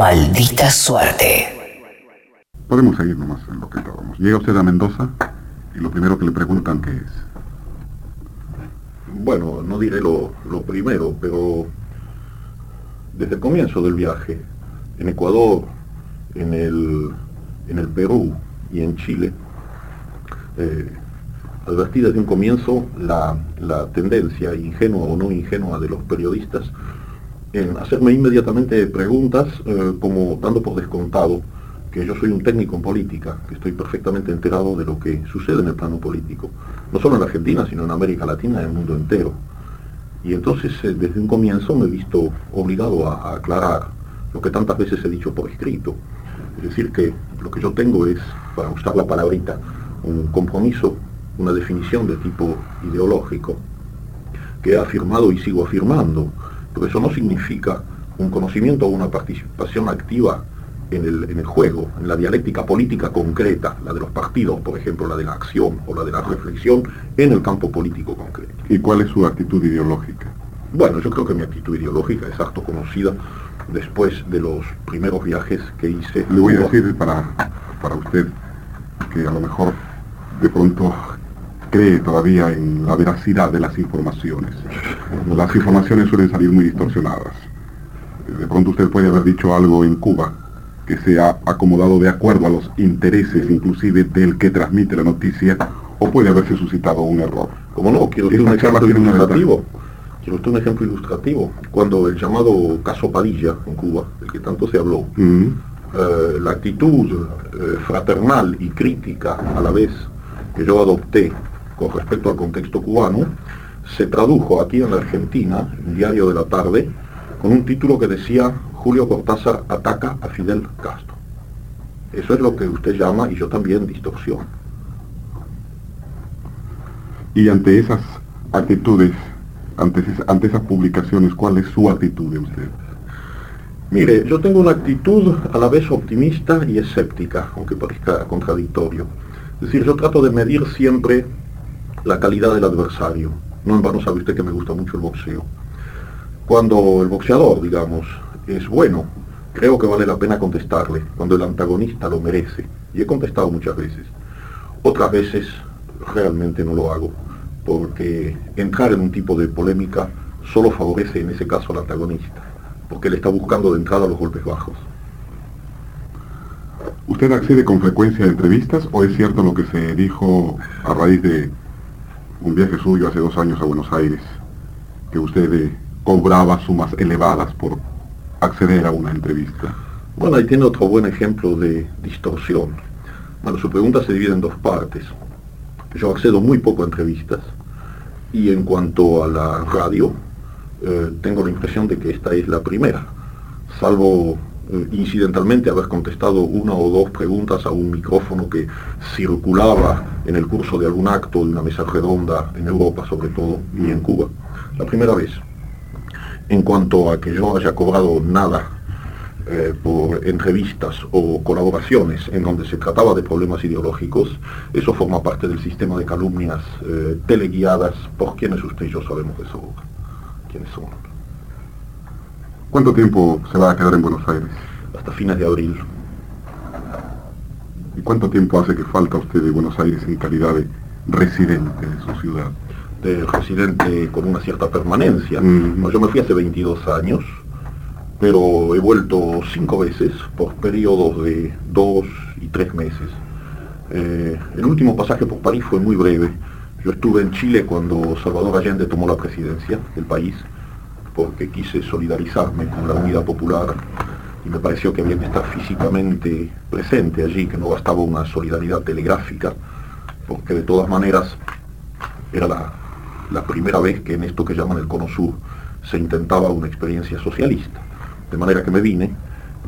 Maldita suerte. Podemos seguir nomás en lo que estábamos. Llega usted a Mendoza y lo primero que le preguntan qué es. Bueno, no diré lo, lo primero, pero desde el comienzo del viaje, en Ecuador, en el, en el Perú y en Chile, eh, advertí desde un comienzo la, la tendencia, ingenua o no ingenua, de los periodistas en hacerme inmediatamente preguntas, eh, como dando por descontado que yo soy un técnico en política, que estoy perfectamente enterado de lo que sucede en el plano político, no solo en Argentina, sino en América Latina y en el mundo entero. Y entonces eh, desde un comienzo me he visto obligado a, a aclarar lo que tantas veces he dicho por escrito. Es decir, que lo que yo tengo es, para usar la palabrita, un compromiso, una definición de tipo ideológico, que he afirmado y sigo afirmando, pero eso no significa un conocimiento o una participación activa en el, en el, juego, en la dialéctica política concreta, la de los partidos, por ejemplo, la de la acción o la de la reflexión en el campo político concreto. ¿Y cuál es su actitud ideológica? Bueno, yo creo que mi actitud ideológica es harto conocida después de los primeros viajes que hice. Le voy a decir para, para usted que a lo mejor de pronto cree todavía en la veracidad de las informaciones. Las informaciones suelen salir muy distorsionadas. De pronto usted puede haber dicho algo en Cuba que se ha acomodado de acuerdo a los intereses inclusive del que transmite la noticia o puede haberse suscitado un error. Como no, quiero usted un ejemplo ilustrativo. Quiero usted un ejemplo ilustrativo. Cuando el llamado caso Padilla en Cuba, del que tanto se habló, Mm. eh, la actitud eh, fraternal y crítica a la vez que yo adopté con respecto al contexto cubano, se tradujo aquí en la Argentina, en Diario de la Tarde, con un título que decía Julio Cortázar ataca a Fidel Castro. Eso es lo que usted llama, y yo también, distorsión. Y ante esas actitudes, ante, ante esas publicaciones, ¿cuál es su actitud de usted? Mire, yo tengo una actitud a la vez optimista y escéptica, aunque parezca contradictorio. Es decir, yo trato de medir siempre la calidad del adversario. No en vano sabe usted que me gusta mucho el boxeo. Cuando el boxeador, digamos, es bueno, creo que vale la pena contestarle, cuando el antagonista lo merece. Y he contestado muchas veces. Otras veces realmente no lo hago, porque entrar en un tipo de polémica solo favorece en ese caso al antagonista, porque él está buscando de entrada los golpes bajos. ¿Usted accede con frecuencia a entrevistas o es cierto lo que se dijo a raíz de un viaje suyo hace dos años a Buenos Aires, que usted cobraba sumas elevadas por acceder a una entrevista? Bueno, ahí tiene otro buen ejemplo de distorsión. Bueno, su pregunta se divide en dos partes. Yo accedo muy poco a entrevistas y en cuanto a la radio, eh, tengo la impresión de que esta es la primera, salvo eh, incidentalmente haber contestado una o dos preguntas a un micrófono que circulaba en el curso de algún acto de una mesa redonda en Europa sobre todo y en Cuba. La primera vez. En cuanto a que yo haya cobrado nada eh, por entrevistas o colaboraciones en donde se trataba de problemas ideológicos, eso forma parte del sistema de calumnias eh, teleguiadas por quienes usted y yo sabemos de sobra. ¿Quiénes son? ¿Cuánto tiempo se va a quedar en Buenos Aires? Hasta fines de abril. ¿Y cuánto tiempo hace que falta usted de Buenos Aires en calidad de residente de su ciudad? de residente con una cierta permanencia. Mm. Yo me fui hace 22 años, pero he vuelto cinco veces por periodos de dos y tres meses. Eh, el último pasaje por París fue muy breve. Yo estuve en Chile cuando Salvador Allende tomó la presidencia del país, porque quise solidarizarme con la unidad popular y me pareció que había que estar físicamente presente allí, que no bastaba una solidaridad telegráfica, porque de todas maneras era la, la primera vez que en esto que llaman el Cono Sur se intentaba una experiencia socialista. De manera que me vine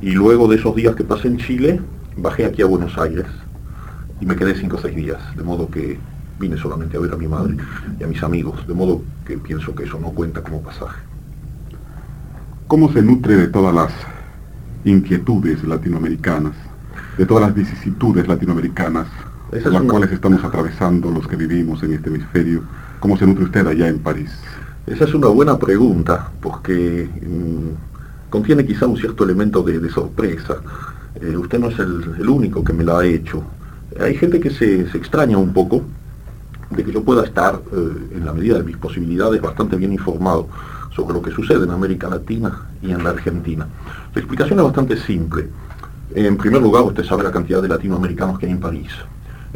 y luego de esos días que pasé en Chile, bajé aquí a Buenos Aires y me quedé cinco o seis días, de modo que vine solamente a ver a mi madre y a mis amigos, de modo que pienso que eso no cuenta como pasaje. ¿Cómo se nutre de todas las inquietudes latinoamericanas, de todas las vicisitudes latinoamericanas, Esa por es las una- cuales estamos atravesando los que vivimos en este hemisferio? ¿Cómo se nutre usted allá en París? Esa es una buena pregunta, porque mm, contiene quizá un cierto elemento de, sorpresa. Eh, usted no es el, único que me lo ha hecho. Hay gente que se, extraña un poco de que yo pueda estar, eh, en la medida de mis posibilidades, bastante bien informado sobre lo que sucede en América Latina y en la Argentina. La explicación es bastante simple. En primer lugar, usted sabe la cantidad de latinoamericanos que hay en París.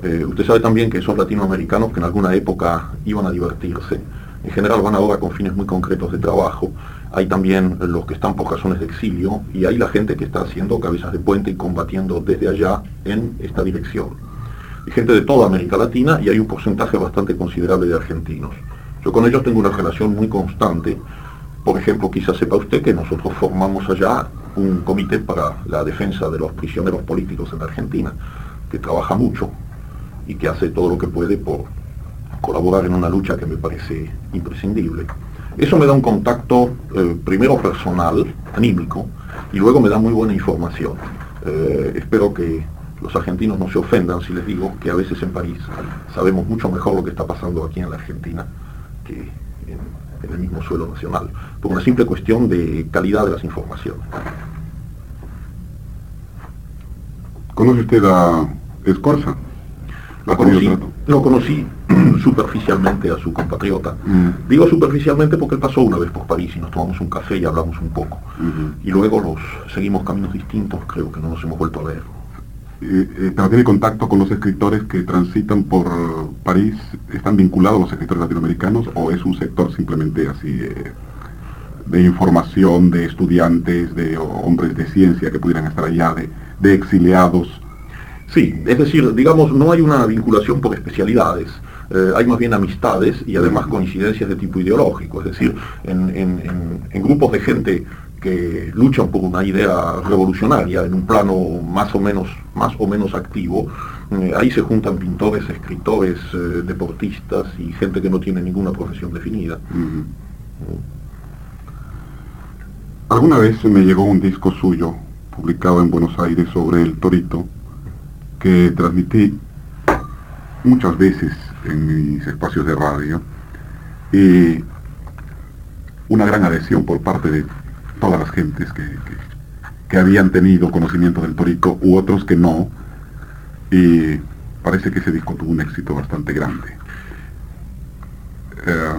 Eh, usted sabe también que esos latinoamericanos que en alguna época iban a divertirse, en general van ahora con fines muy concretos de trabajo. Hay también los que están por razones de exilio y hay la gente que está haciendo cabezas de puente y combatiendo desde allá en esta dirección. Hay gente de toda América Latina y hay un porcentaje bastante considerable de argentinos. Yo con ellos tengo una relación muy constante. Por ejemplo, quizás sepa usted que nosotros formamos allá un comité para la defensa de los prisioneros políticos en Argentina, que trabaja mucho y que hace todo lo que puede por colaborar en una lucha que me parece imprescindible. Eso me da un contacto eh, primero personal, anímico, y luego me da muy buena información. Eh, espero que los argentinos no se ofendan si les digo que a veces en París sabemos mucho mejor lo que está pasando aquí en la Argentina que en, el mismo suelo nacional, por una simple cuestión de calidad de las informaciones. ¿Conoce usted a Escorza? Lo conocí, lo conocí superficialmente a su compatriota. Mm. Digo superficialmente porque él pasó una vez por París y nos tomamos un café y hablamos un poco. Y luego los seguimos caminos distintos, creo que no nos hemos vuelto a ver. Eh, eh, ¿Pero tiene contacto con los escritores que transitan por París? ¿Están vinculados los escritores latinoamericanos o es un sector simplemente así eh, de información, de estudiantes, de hombres de ciencia que pudieran estar allá, de, de exiliados? Sí, es decir, digamos, no hay una vinculación por especialidades. Eh, hay más bien amistades y además coincidencias de tipo ideológico, es decir, en, grupos de gente que luchan por una idea revolucionaria en un plano más o menos, más o menos activo, eh, ahí se juntan pintores, escritores, eh, deportistas y gente que no tiene ninguna profesión definida. Alguna vez me llegó un disco suyo, publicado en Buenos Aires, sobre el torito, que transmití muchas veces en mis espacios de radio y una gran adhesión por parte de todas las gentes que, habían tenido conocimiento del torico u otros que no y parece que ese disco tuvo un éxito bastante grande. Eh,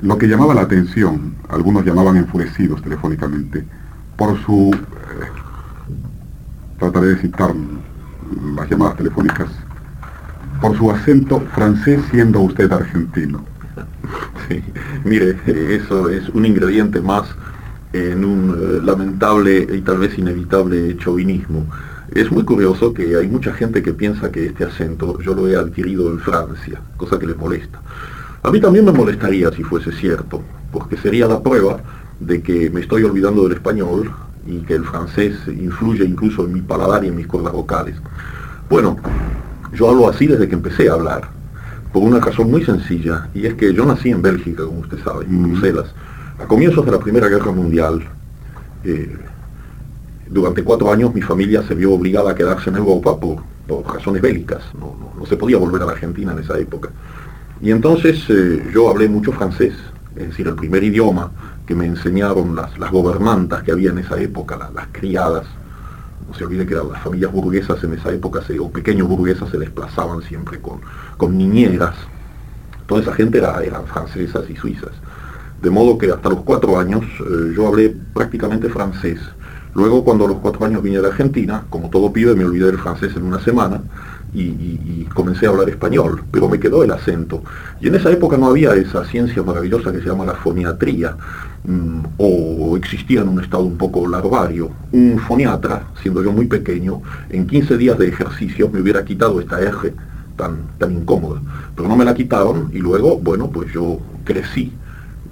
lo que llamaba la atención, algunos llamaban enfurecidos telefónicamente, por su, eh, trataré de citar las llamadas telefónicas, por su acento francés siendo usted argentino. Sí, mire, eso es un ingrediente más en un eh, lamentable y tal vez inevitable chauvinismo. Es muy curioso que hay mucha gente que piensa que este acento yo lo he adquirido en Francia, cosa que les molesta. A mí también me molestaría si fuese cierto, porque sería la prueba de que me estoy olvidando del español y que el francés influye incluso en mi paladar y en mis cuerdas vocales. Bueno, yo hablo así desde que empecé a hablar, por una razón muy sencilla, y es que yo nací en Bélgica, como usted sabe, en Bruselas, a comienzos de la Primera Guerra Mundial. Eh, durante cuatro años mi familia se vio obligada a quedarse en Europa por, razones bélicas, no, se podía volver a la Argentina en esa época. Y entonces eh, yo hablé mucho francés, es decir, el primer idioma que me enseñaron las, las gobernantas que había en esa época, las, criadas. No se olvide que las familias burguesas en esa época, o pequeños burguesas, se desplazaban siempre con, con niñeras. Toda esa gente era, eran francesas y suizas. De modo que hasta los cuatro años eh, yo hablé prácticamente francés. Luego, cuando a los cuatro años vine a la Argentina, como todo pibe, me olvidé del francés en una semana y, comencé a hablar español, pero me quedó el acento. Y en esa época no había esa ciencia maravillosa que se llama la foniatría, mm, o existía en un estado un poco larvario. Un foniatra, siendo yo muy pequeño, en 15 días de ejercicio me hubiera quitado esta eje tan, tan incómoda. Pero no me la quitaron y luego, bueno, pues yo crecí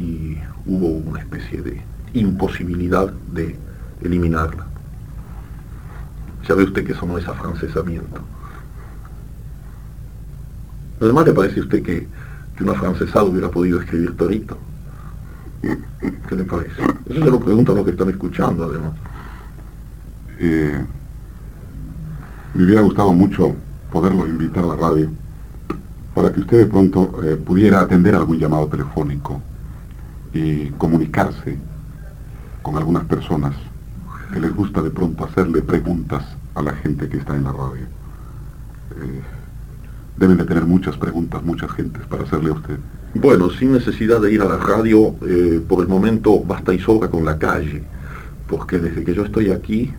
y hubo una especie de imposibilidad de eliminarla. Ya ve usted que eso no es afrancesamiento. Además, ¿le parece a usted que, que un afrancesado hubiera podido escribir Torito? ¿Qué le parece? Eso se lo preguntan los que están escuchando, además. Eh, me hubiera gustado mucho poderlo invitar a la radio para que usted de pronto eh, pudiera atender algún llamado telefónico y comunicarse con algunas personas que les gusta de pronto hacerle preguntas a la gente que está en la radio. Eh, deben de tener muchas preguntas, muchas gentes para hacerle a usted. Bueno, sin necesidad de ir a la radio, eh, por el momento basta y sobra con la calle, porque desde que yo estoy aquí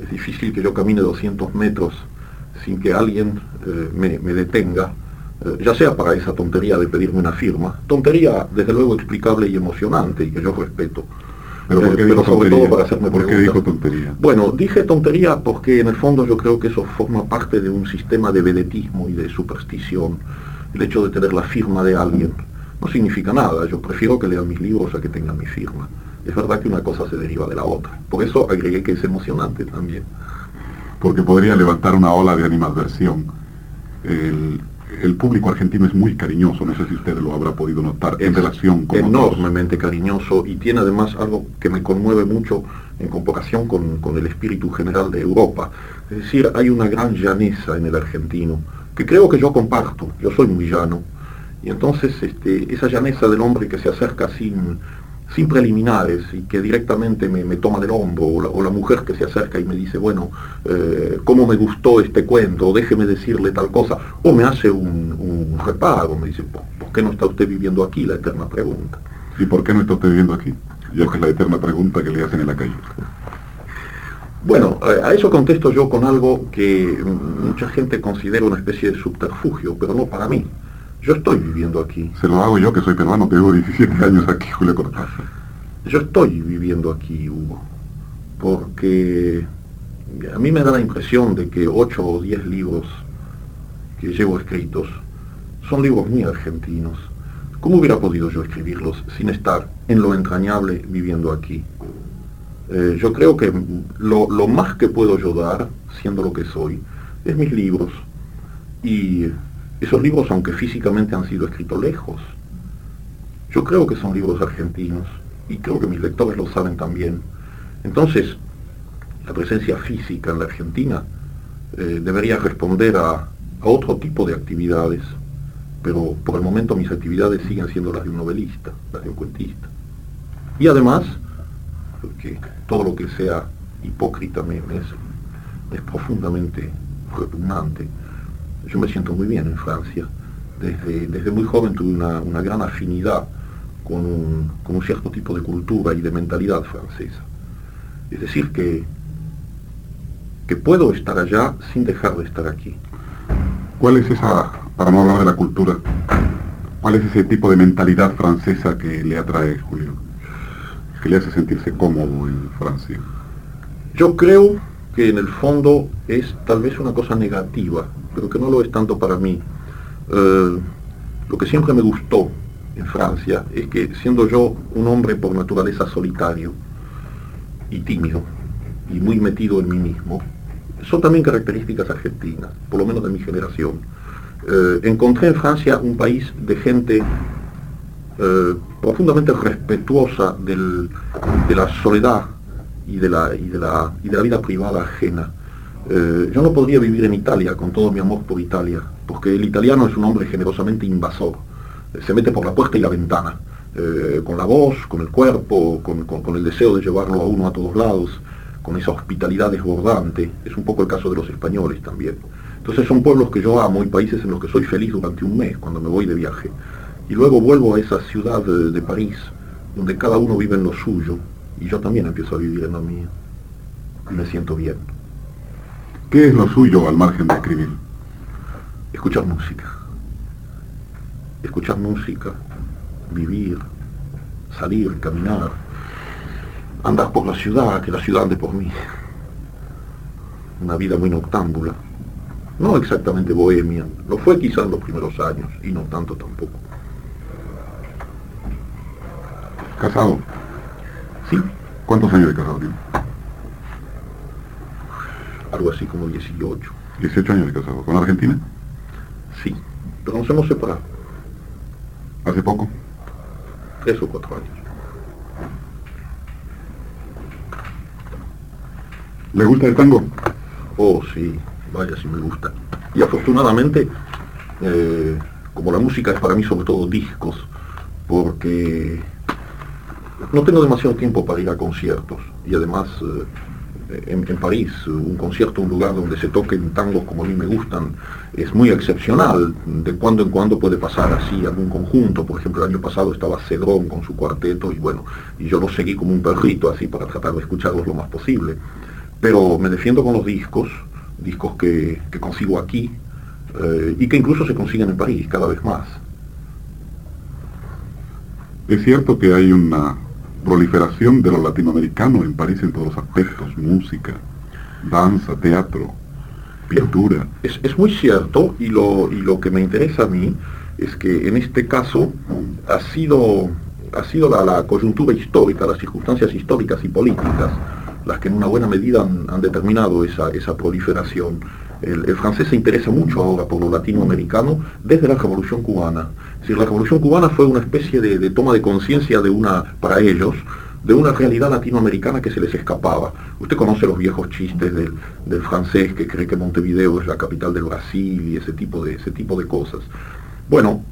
es difícil que yo camine 200 metros sin que alguien eh, me, me, detenga, eh, ya sea para esa tontería de pedirme una firma, tontería desde luego explicable y emocionante y que yo respeto. Pero, ¿por qué dijo sobre todo para hacerme ¿Por qué dijo tontería? Bueno, dije tontería porque en el fondo yo creo que eso forma parte de un sistema de vedetismo y de superstición. El hecho de tener la firma de alguien no significa nada. Yo prefiero que lean mis libros a que tengan mi firma. Es verdad que una cosa se deriva de la otra. Por eso agregué que es emocionante también. Porque podría levantar una ola de animadversión. El, el público argentino es muy cariñoso, no sé si usted lo habrá podido notar, en relación con... Enormemente cariñoso y tiene además algo que me conmueve mucho en comparación con, con, el espíritu general de Europa. Es decir, hay una gran llaneza en el argentino, que creo que yo comparto, yo soy muy llano, y entonces este, esa llaneza del hombre que se acerca sin, sin preliminares y que directamente me, me toma del hombro, o la, mujer que se acerca y me dice, bueno, eh, ¿cómo me gustó este cuento? Déjeme decirle tal cosa. O me hace un, un reparo, me dice, ¿por, qué no está usted viviendo aquí? La eterna pregunta. ¿Y por qué no está usted viviendo aquí? Ya que es la eterna pregunta que le hacen en la calle. Bueno, a eso contesto yo con algo que mucha gente considera una especie de subterfugio, pero no para mí. Yo estoy viviendo aquí. Se lo hago yo, que soy peruano, tengo 17 años aquí, Julio Cortázar. Yo estoy viviendo aquí, Hugo, porque a mí me da la impresión de que 8 o 10 libros que llevo escritos son libros muy argentinos. ¿Cómo hubiera podido yo escribirlos sin estar en lo entrañable viviendo aquí? Eh, yo creo que lo, lo más que puedo yo dar, siendo lo que soy, es mis libros. Y esos libros, aunque físicamente han sido escritos lejos, yo creo que son libros argentinos y creo que mis lectores lo saben también. Entonces, la presencia física en la Argentina eh, debería responder a, otro tipo de actividades, pero por el momento mis actividades siguen siendo las de un novelista, las de un cuentista. Y además, porque todo lo que sea hipócrita me, es profundamente repugnante, yo me siento muy bien en Francia. Desde, desde muy joven tuve una, una gran afinidad con un, con un, cierto tipo de cultura y de mentalidad francesa. Es decir, que, que puedo estar allá sin dejar de estar aquí. ¿Cuál es esa, para no hablar de la cultura, cuál es ese tipo de mentalidad francesa que le atrae, Julio? Que le hace sentirse cómodo en Francia. Yo creo que en el fondo es tal vez una cosa negativa, pero que no lo es tanto para mí. Eh, lo que siempre me gustó en Francia es que siendo yo un hombre por naturaleza solitario y tímido y muy metido en mí mismo, son también características argentinas, por lo menos de mi generación. Eh, encontré en Francia un país de gente eh, profundamente respetuosa de la soledad y de la vida privada ajena. Eh, yo no podría vivir en Italia con todo mi amor por Italia, porque el italiano es un hombre generosamente invasor. Eh, se mete por la puerta y la ventana, eh, con la voz, con el cuerpo, con, el deseo de llevarlo a uno a todos lados, con esa hospitalidad desbordante. Es un poco el caso de los españoles también. Entonces son pueblos que yo amo y países en los que soy feliz durante un mes cuando me voy de viaje. Y luego vuelvo a esa ciudad de París, donde cada uno vive en lo suyo, y yo también empiezo a vivir en lo mío. Y me siento bien. ¿Qué es lo suyo al margen de escribir? Escuchar música. Escuchar música, vivir, salir, caminar, andar por la ciudad, que la ciudad ande por mí. Una vida muy noctámbula. No exactamente bohemia, lo fue quizá en los primeros años, y no tanto tampoco. ¿Casado? Sí. ¿Cuántos años de casado tiene? Algo así como 18. 18 años de casado. ¿Con Argentina? Sí, pero nos hemos separado. ¿Hace poco? Tres o cuatro años. ¿Le gusta el tango? Oh, sí, vaya si me gusta. Y afortunadamente, eh, como la música es para mí sobre todo discos, porque no tengo demasiado tiempo para ir a conciertos y además eh, en, París, un concierto, un lugar donde se toquen tangos como a mí me gustan, es muy excepcional. De cuando en cuando puede pasar así algún conjunto. Por ejemplo, el año pasado estaba Cedrón con su cuarteto y bueno, y yo lo seguí como un perrito así para tratar de escucharlos lo más posible. Pero me defiendo con los discos, discos que, consigo aquí eh, y que incluso se consiguen en París cada vez más. Es cierto que hay una proliferación de lo latinoamericano en París en todos los aspectos, música, danza, teatro, pintura. Es, muy cierto y lo, y lo que me interesa a mí es que en este caso ha sido, ha sido la, coyuntura histórica, las circunstancias históricas y políticas las que en una buena medida han, determinado esa, esa proliferación. El, francés se interesa mucho ahora por lo latinoamericano desde la Revolución Cubana si la Revolución Cubana fue una especie de, toma de conciencia de una, para ellos, de una realidad latinoamericana que se les escapaba. Usted conoce los viejos chistes del, francés que cree que Montevideo es la capital del Brasil y ese tipo de, ese tipo de cosas. Bueno,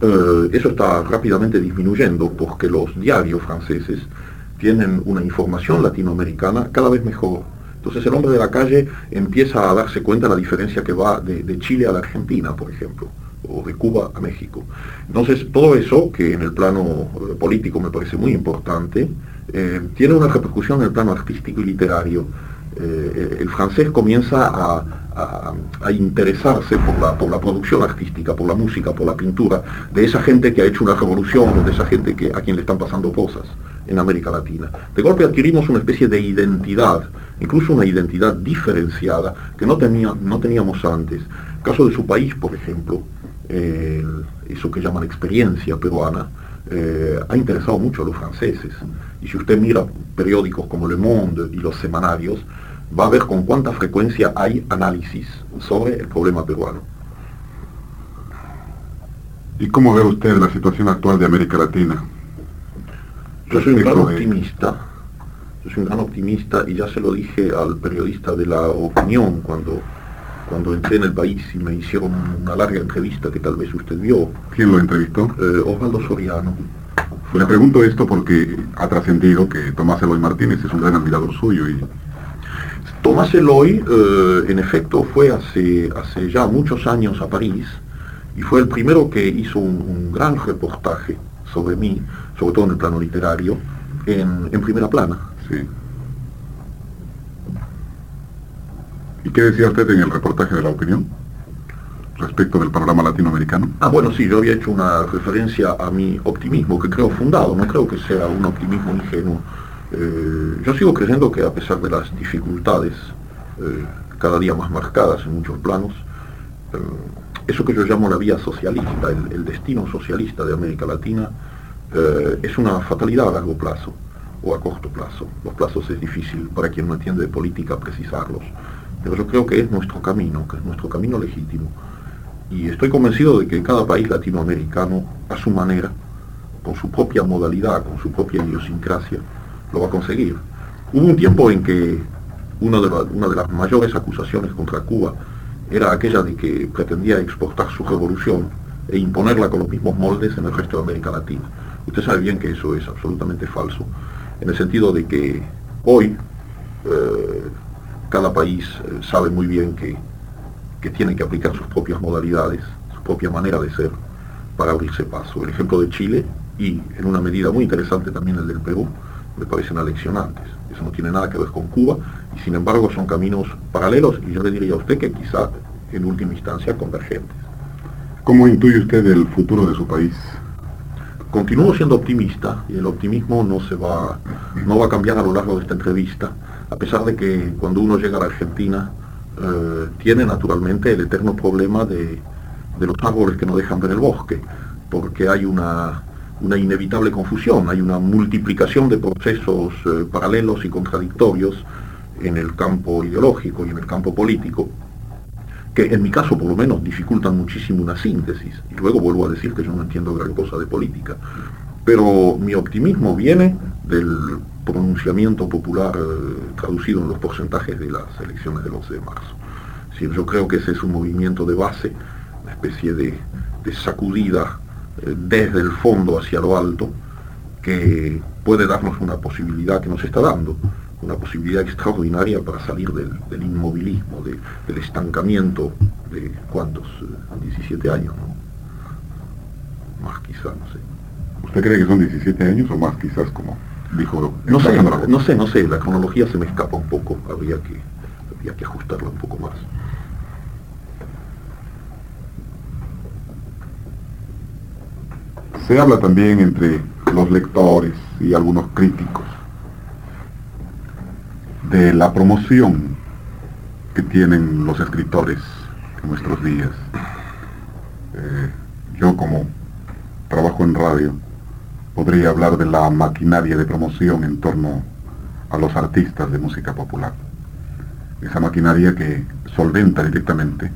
eh, eso está rápidamente disminuyendo porque los diarios franceses tienen una información latinoamericana cada vez mejor. Entonces el hombre de la calle empieza a darse cuenta de la diferencia que va de Chile a la Argentina, por ejemplo o de Cuba a México. Entonces, todo eso, que en el plano eh, político me parece muy importante, eh, tiene una repercusión en el plano artístico y literario. Eh, el francés comienza a, interesarse por la, por la producción artística, por la música, por la pintura, de esa gente que ha hecho una revolución, de esa gente que, a quien le están pasando cosas en América Latina. De golpe adquirimos una especie de identidad, incluso una identidad diferenciada que no, tenía, no teníamos antes. caso de su país, por ejemplo, eso que llaman experiencia peruana, eh, ha interesado mucho a los franceses. Y si usted mira periódicos como Le Monde y los semanarios, va a ver con cuánta frecuencia hay análisis sobre el problema peruano. ¿Y cómo ve usted la situación actual de América Latina? Yo soy un gran optimista, yo soy un gran optimista y ya se lo dije al periodista de la opinión cuando cuando entré en el país y me hicieron una larga entrevista que tal vez usted vio. ¿Quién lo entrevistó? Eh, Osvaldo Soriano. Le pregunto esto porque ha trascendido que Tomás Eloy Martínez es un gran admirador suyo y... Tomás Eloy, eh, en efecto, fue hace, hace ya muchos años a París y fue el primero que hizo un, gran reportaje sobre mí, sobre todo en el plano literario, en, en primera plana. ¿Y qué decía usted en el reportaje de la opinión respecto del panorama latinoamericano? Ah, bueno, sí, yo había hecho una referencia a mi optimismo, que creo fundado, no creo que sea un optimismo ingenuo. Eh, yo sigo creyendo que a pesar de las dificultades eh, cada día más marcadas en muchos planos, eh, eso que yo llamo la vía socialista, el destino socialista de América Latina, es una fatalidad a largo plazo o a corto plazo. Los plazos es difícil para quien no entiende de política precisarlos pero yo creo que es nuestro camino, que es nuestro camino legítimo. Y estoy convencido de que cada país latinoamericano, a su manera, con su propia modalidad, con su propia idiosincrasia, lo va a conseguir. Hubo un tiempo en que una de, una de las mayores acusaciones contra Cuba era aquella de que pretendía exportar su revolución e imponerla con los mismos moldes en el resto de América Latina. Usted sabe bien que eso es absolutamente falso, en el sentido de que hoy eh, cada país eh, sabe muy bien que, que tiene que aplicar sus propias modalidades, su propia manera de ser para abrirse paso. El ejemplo de Chile y en una medida muy interesante también el del Perú me parecen aleccionantes. Eso no tiene nada que ver con Cuba y sin embargo son caminos paralelos y yo le diría a usted que quizá en última instancia convergentes. ¿Cómo intuye usted el futuro de su país? Continúo siendo optimista y el optimismo no se va, no va a cambiar a lo largo de esta entrevista a pesar de que cuando uno llega a la Argentina eh, tiene naturalmente el eterno problema de, los árboles que no dejan ver el bosque, porque hay una, inevitable confusión, hay una multiplicación de procesos eh, paralelos y contradictorios en el campo ideológico y en el campo político, que en mi caso por lo menos dificultan muchísimo una síntesis. Y luego vuelvo a decir que yo no entiendo gran cosa de política. Pero mi optimismo viene del pronunciamiento popular eh, traducido en los porcentajes de las elecciones del 11 de marzo. yo creo que ese es un movimiento de base, una especie de, sacudida eh, desde el fondo hacia lo alto, que puede darnos una posibilidad que nos está dando una posibilidad extraordinaria para salir del, inmovilismo, del estancamiento de cuántos, 17 eh, años, Más quizá, no sé. ¿Usted cree que son 17 años o más quizás como dijo? No sé, no sé, no sé, la cronología se me escapa un poco, habría que, habría que ajustarla un poco más. Se habla también entre los lectores y algunos críticos de la promoción que tienen los escritores en nuestros días. Eh, yo como trabajo en radio, podría hablar de la maquinaria de promoción en torno a los artistas de música popular. Esa maquinaria que solventa directamente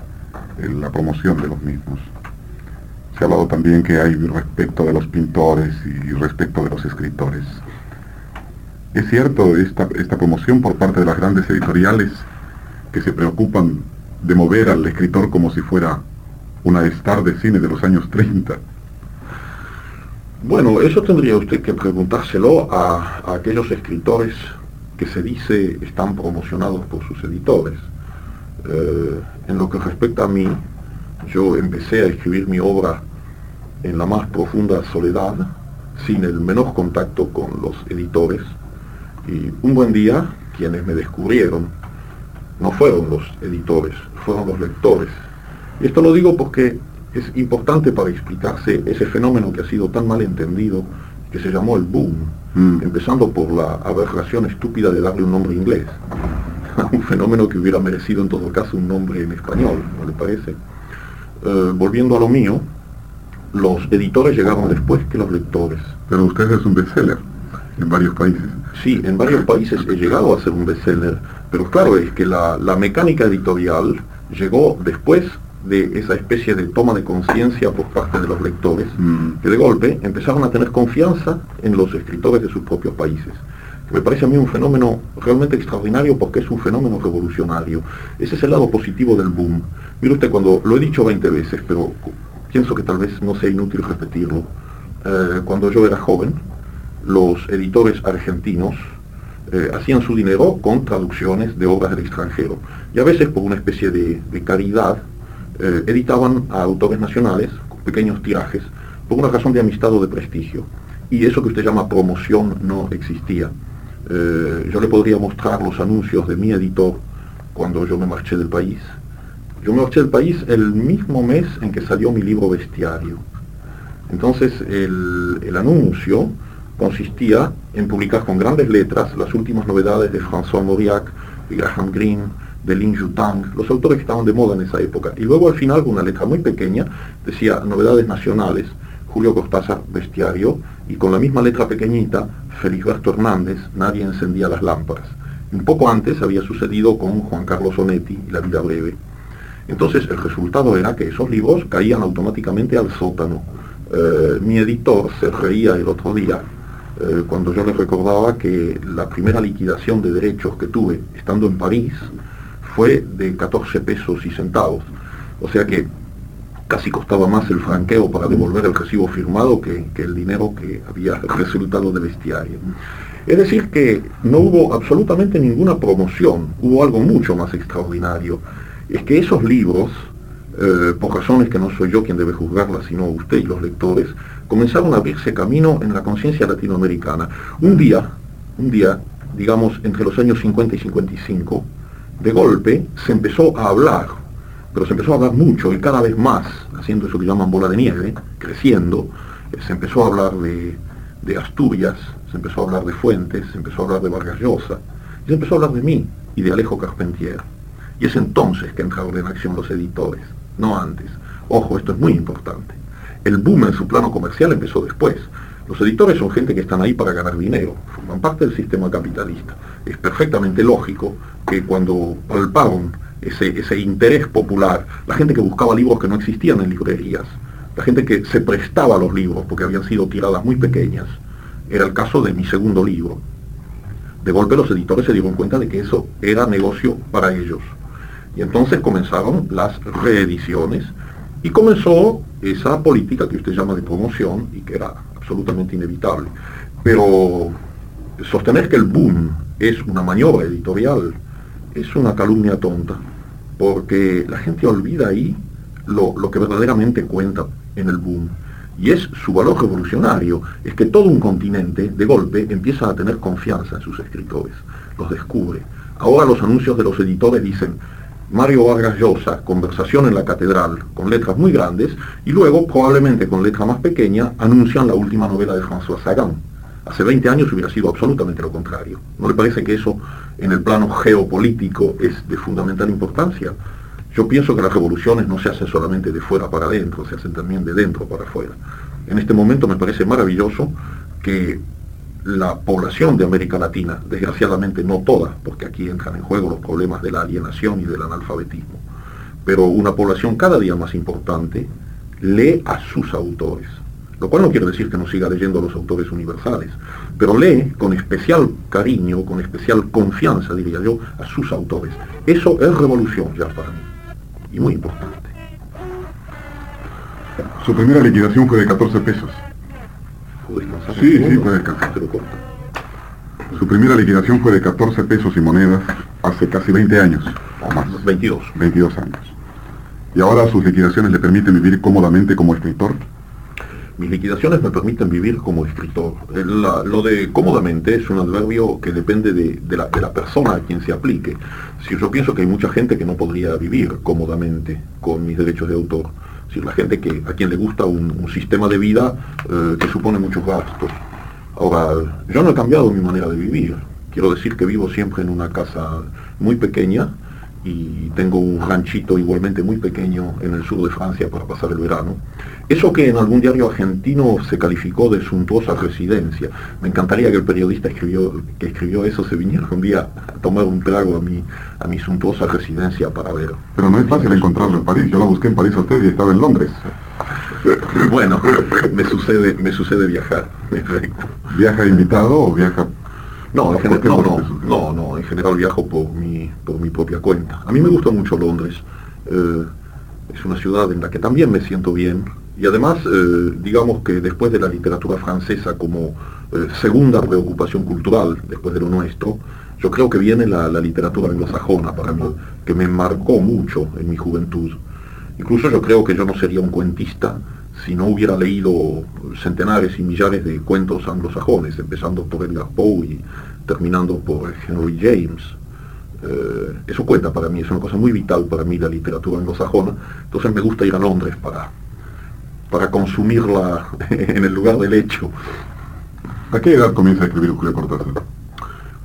la promoción de los mismos. Se ha hablado también que hay respecto de los pintores y respecto de los escritores. Es cierto esta, esta promoción por parte de las grandes editoriales que se preocupan de mover al escritor como si fuera una star de cine de los años 30. Bueno, eso tendría usted que preguntárselo a, aquellos escritores que se dice están promocionados por sus editores. Eh, en lo que respecta a mí, yo empecé a escribir mi obra en la más profunda soledad, sin el menor contacto con los editores, y un buen día, quienes me descubrieron, no fueron los editores, fueron los lectores. Y esto lo digo porque es importante para explicarse ese fenómeno que ha sido tan mal entendido, que se llamó el boom, mm. empezando por la aberración estúpida de darle un nombre inglés. un fenómeno que hubiera merecido en todo caso un nombre en español, ¿no le parece? Eh, volviendo a lo mío, los editores llegaron después que los lectores. Pero usted es un bestseller en varios países. Sí, en varios países he llegado a ser un bestseller, pero claro, es que la, mecánica editorial llegó después de esa especie de toma de conciencia por parte de los lectores, mm. que de golpe empezaron a tener confianza en los escritores de sus propios países. Me parece a mí un fenómeno realmente extraordinario porque es un fenómeno revolucionario. Ese es el lado positivo del boom. Mire usted, cuando lo he dicho 20 veces, pero pienso que tal vez no sea inútil repetirlo, eh, cuando yo era joven, los editores argentinos eh, hacían su dinero con traducciones de obras del extranjero. Y a veces por una especie de, caridad eh, editaban a autores nacionales con pequeños tirajes por una razón de amistad o de prestigio. Y eso que usted llama promoción no existía. Eh, yo le podría mostrar los anuncios de mi editor cuando yo me marché del país. Yo me marché del país el mismo mes en que salió mi libro Bestiario. Entonces el, el anuncio consistía en publicar con grandes letras las últimas novedades de François Mauriac, de Graham Greene, de Lin Yutang, los autores que estaban de moda en esa época. Y luego al final, con una letra muy pequeña, decía novedades nacionales, Julio Cortázar, Bestiario, y con la misma letra pequeñita, Felisberto Hernández, Nadie encendía las lámparas. Un poco antes había sucedido con Juan Carlos Onetti y La vida breve. Entonces el resultado era que esos libros caían automáticamente al sótano. Eh, mi editor se reía el otro día eh, cuando yo les recordaba que la primera liquidación de derechos que tuve estando en París fue de 14 pesos y centavos. O sea que casi costaba más el franqueo para devolver el recibo firmado que, el dinero que había resultado de bestiario. Es decir, que no hubo absolutamente ninguna promoción, hubo algo mucho más extraordinario. Es que esos libros, eh, por razones que no soy yo quien debe juzgarlas, sino usted y los lectores, comenzaron a abrirse camino en la conciencia latinoamericana. Un día, un día, digamos entre los años 50 y 55, de golpe se empezó a hablar, pero se empezó a hablar mucho y cada vez más, haciendo eso que llaman bola de nieve, creciendo, eh, se empezó a hablar de, de Asturias, se empezó a hablar de Fuentes, se empezó a hablar de Vargas Llosa, y se empezó a hablar de mí y de Alejo Carpentier. Y es entonces que entraron en acción los editores, no antes. Ojo, esto es muy importante. El boom en su plano comercial empezó después. Los editores son gente que están ahí para ganar dinero, forman parte del sistema capitalista. Es perfectamente lógico que cuando palparon ese, ese interés popular, la gente que buscaba libros que no existían en librerías, la gente que se prestaba los libros porque habían sido tiradas muy pequeñas, era el caso de mi segundo libro. De golpe los editores se dieron cuenta de que eso era negocio para ellos. Y entonces comenzaron las reediciones y comenzó esa política que usted llama de promoción y que era absolutamente inevitable. Pero sostener que el boom es una maniobra editorial es una calumnia tonta, porque la gente olvida ahí lo, lo que verdaderamente cuenta en el boom. Y es su valor revolucionario, es que todo un continente de golpe empieza a tener confianza en sus escritores, los descubre. Ahora los anuncios de los editores dicen, Mario Vargas Llosa, conversación en la catedral, con letras muy grandes, y luego, probablemente con letra más pequeña, anuncian la última novela de François Sagan. Hace 20 años hubiera sido absolutamente lo contrario. ¿No le parece que eso, en el plano geopolítico, es de fundamental importancia? Yo pienso que las revoluciones no se hacen solamente de fuera para adentro, se hacen también de dentro para afuera. En este momento me parece maravilloso que la población de América Latina, desgraciadamente no toda, porque aquí entran en juego los problemas de la alienación y del analfabetismo, pero una población cada día más importante lee a sus autores, lo cual no quiere decir que no siga leyendo a los autores universales, pero lee con especial cariño, con especial confianza, diría yo, a sus autores. Eso es revolución ya para mí y muy importante. Su primera liquidación fue de 14 pesos. Sí, sí, puede descansar. Su primera liquidación fue de 14 pesos y monedas hace casi 20 años, o más. 22. 22 años. ¿Y ahora sus liquidaciones le permiten vivir cómodamente como escritor? Mis liquidaciones me permiten vivir como escritor. lo de cómodamente es un adverbio que depende de, la, persona a quien se aplique. Si yo pienso que hay mucha gente que no podría vivir cómodamente con mis derechos de autor. Si la gente que, a quien le gusta un, sistema de vida eh, que supone muchos gastos. Ahora, yo no he cambiado mi manera de vivir. Quiero decir que vivo siempre en una casa muy pequeña, y tengo un ranchito igualmente muy pequeño en el sur de Francia para pasar el verano. Eso que en algún diario argentino se calificó de suntuosa residencia. Me encantaría que el periodista escribió, que escribió eso se viniera un día a tomar un trago a mi, a mi suntuosa residencia para ver. Pero no es fácil encontrarlo en París. Yo lo busqué en París a usted y estaba en Londres. Bueno, me sucede, me sucede viajar. ¿Viaja invitado o viaja no, en general, no, no, no, en general viajo por mi, por mi propia cuenta. A mí me gusta mucho Londres. Eh, es una ciudad en la que también me siento bien. Y además, eh, digamos que después de la literatura francesa como eh, segunda preocupación cultural, después de lo nuestro, yo creo que viene la, la literatura anglosajona para mí, que me marcó mucho en mi juventud. Incluso yo creo que yo no sería un cuentista si no hubiera leído centenares y millares de cuentos anglosajones, empezando por Edgar Poe y terminando por Henry James. Eh, eso cuenta para mí, es una cosa muy vital para mí la literatura anglosajona. Entonces me gusta ir a Londres para, para consumirla en el lugar del hecho. ¿A qué edad comienza a escribir Julio Cortázar?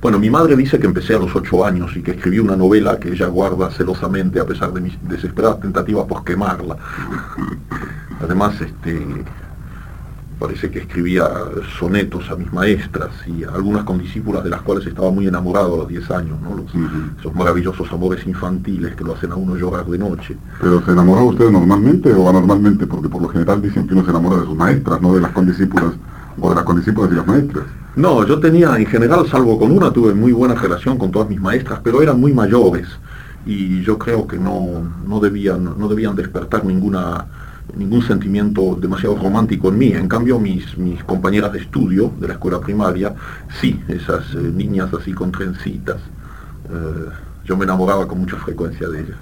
Bueno, mi madre dice que empecé a los ocho años y que escribí una novela que ella guarda celosamente a pesar de mis desesperadas tentativas por quemarla. Además, este, parece que escribía sonetos a mis maestras y a algunas condiscípulas de las cuales estaba muy enamorado a los diez años, ¿no? esos maravillosos amores infantiles que lo hacen a uno llorar de noche. ¿Pero se enamoraba usted normalmente o anormalmente? Porque por lo general dicen que uno se enamora de sus maestras, no de las condiscípulas o de las condiscípulas y las maestras. No, yo tenía, en general, salvo con una, tuve muy buena relación con todas mis maestras, pero eran muy mayores y yo creo que no, no, debían, no debían despertar ninguna, ningún sentimiento demasiado romántico en mí. En cambio, mis, mis compañeras de estudio de la escuela primaria, sí, esas eh, niñas así con trencitas. Eh, yo me enamoraba con mucha frecuencia de ellas.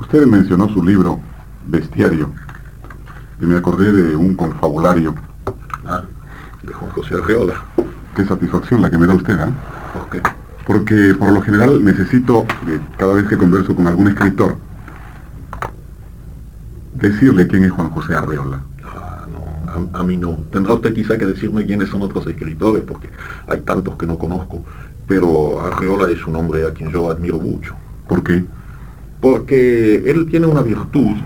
Usted mencionó su libro, Bestiario, y me acordé de un confabulario. Ah de Juan José Arreola. Qué satisfacción la que me da usted, ¿eh? ¿Por qué? Porque por lo general necesito, eh, cada vez que converso con algún escritor, decirle quién es Juan José Arreola. Ah, no, a, mí no. Tendrá usted quizá que decirme quiénes son otros escritores, porque hay tantos que no conozco. Pero Arreola es un hombre a quien yo admiro mucho. ¿Por qué? Porque él tiene una virtud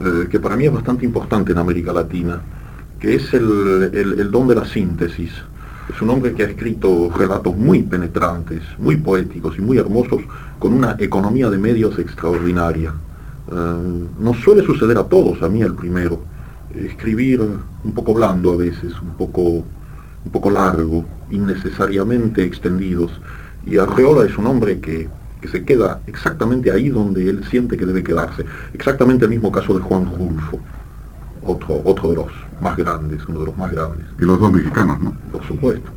eh, que para mí es bastante importante en América Latina que es el, don de la síntesis. Es un hombre que ha escrito relatos muy penetrantes, muy poéticos y muy hermosos, con una economía de medios extraordinaria. Eh, nos suele suceder a todos, a mí el primero, escribir un poco blando a veces, un poco, un poco largo, innecesariamente extendidos. Y Arreola es un hombre que, que se queda exactamente ahí donde él siente que debe quedarse. Exactamente el mismo caso de Juan Rulfo, otro, otro de los más grandes, uno de los más grandes. Y los dos mexicanos, ¿no? Por supuesto.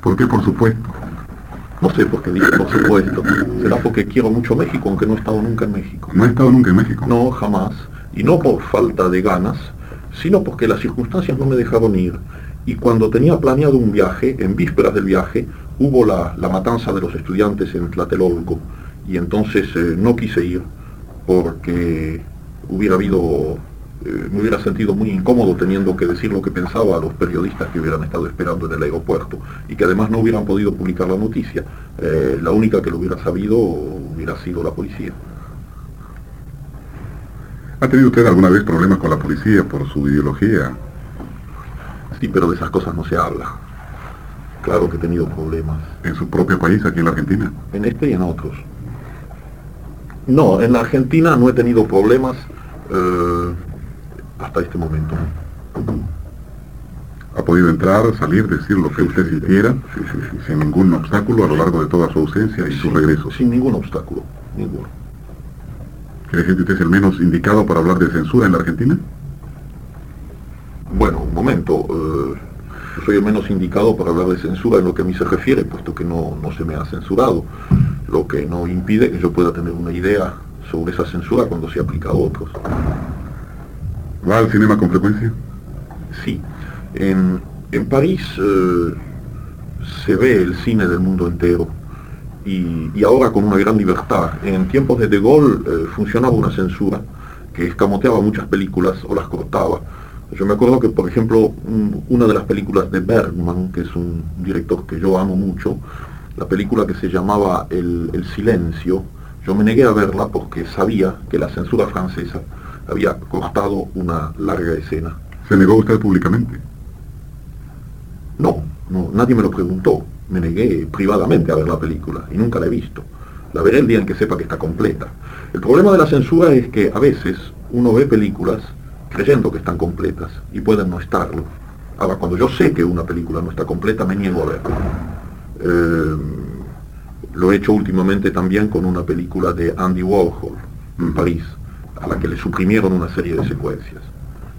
¿Por qué por supuesto? No sé por qué dije por supuesto. Será porque quiero mucho México, aunque no he estado nunca en México. ¿No he estado nunca en México? No, jamás. Y no por falta de ganas, sino porque las circunstancias no me dejaron ir. Y cuando tenía planeado un viaje, en vísperas del viaje, hubo la, la matanza de los estudiantes en Tlatelolco. Y entonces eh, no quise ir porque hubiera habido, eh, me hubiera sentido muy incómodo teniendo que decir lo que pensaba a los periodistas que hubieran estado esperando en el aeropuerto y que además no hubieran podido publicar la noticia. Eh, la única que lo hubiera sabido hubiera sido la policía. ¿Ha tenido usted alguna vez problemas con la policía por su ideología? Sí, pero de esas cosas no se habla. Claro que he tenido problemas. ¿En su propio país, aquí en la Argentina? En este y en otros. No, en la Argentina no he tenido problemas eh, hasta este momento. ¿Ha podido entrar, salir, decir lo que usted sintiera Sí, sí, sí. sin ningún obstáculo a lo largo de toda su ausencia y su regreso? Sin ningún obstáculo, ninguno. ¿Cree que usted es el menos indicado para hablar de censura en la Argentina? Bueno, un momento. eh, yo soy el menos indicado para hablar de censura en lo que a mí se refiere, puesto que no, no se me ha censurado. Lo que no impide que yo pueda tener una idea sobre esa censura cuando se aplica a otros. ¿Va al cinema con frecuencia? Sí, en, en París eh, se ve el cine del mundo entero y, y ahora con una gran libertad. En tiempos de De Gaulle eh, funcionaba una censura que escamoteaba muchas películas o las cortaba. Yo me acuerdo que, por ejemplo, un- una de las películas de Bergman, que es un director que yo amo mucho, la película que se llamaba El, El Silencio, yo me negué a verla porque sabía que la censura francesa había cortado una larga escena. ¿Se negó usted públicamente? No, no, nadie me lo preguntó. Me negué privadamente a ver la película y nunca la he visto. La veré el día en que sepa que está completa. El problema de la censura es que a veces uno ve películas creyendo que están completas y pueden no estarlo. Ahora, cuando yo sé que una película no está completa, me niego a verla. Eh, lo he hecho últimamente también con una película de Andy Warhol en París, a la que le suprimieron una serie de secuencias.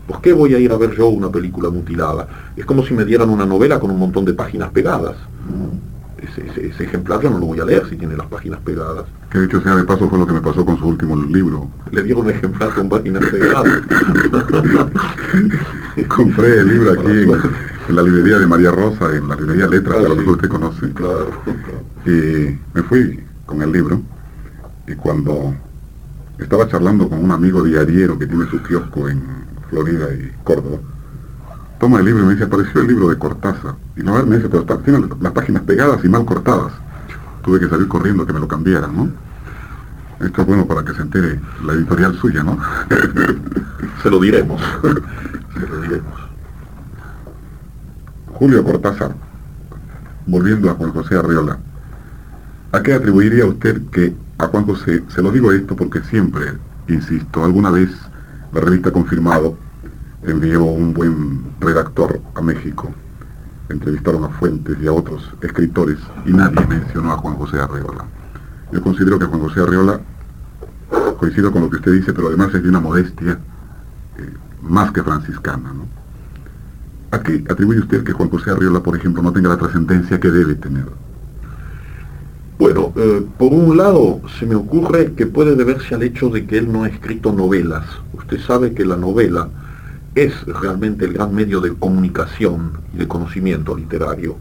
¿Por qué voy a ir a ver yo una película mutilada? Es como si me dieran una novela con un montón de páginas pegadas. Ese, ese- ese ejemplar yo no lo voy a leer si tiene las páginas pegadas. Que dicho sea de paso fue lo que me pasó con su último libro. Le dieron un ejemplar con páginas pegadas. Compré el libro aquí en, en la librería de María Rosa, en la librería Letras, Ah, que a lo sí. mejor usted conoce. claro. Y me fui con el libro y cuando estaba charlando con un amigo diariero que tiene su kiosco en Florida y Córdoba, toma el libro y me dice, apareció el libro de Cortázar. Y la verdad me dice, pero está- tiene las páginas pegadas y mal cortadas. Tuve que salir corriendo que me lo cambiaran, ¿no? Esto es bueno para que se entere la editorial suya, ¿no? Se lo diremos. Se lo diremos. Julio Cortázar, volviendo a Juan José Arriola, ¿a qué atribuiría usted que a Juan José, se lo digo esto porque siempre, insisto, alguna vez la revista Confirmado envió un buen redactor a México, entrevistaron a Fuentes y a otros escritores y nadie mencionó a Juan José Arriola. Yo considero que Juan José Arriola, coincido con lo que usted dice, pero además es de una modestia eh, más que franciscana, ¿no? ¿A qué atribuye usted que Juan José Arriola, por ejemplo, no tenga la trascendencia que debe tener? Bueno, eh, por un lado se me ocurre que puede deberse al hecho de que él no ha escrito novelas. Usted sabe que la novela es realmente el gran medio de comunicación y de conocimiento literario.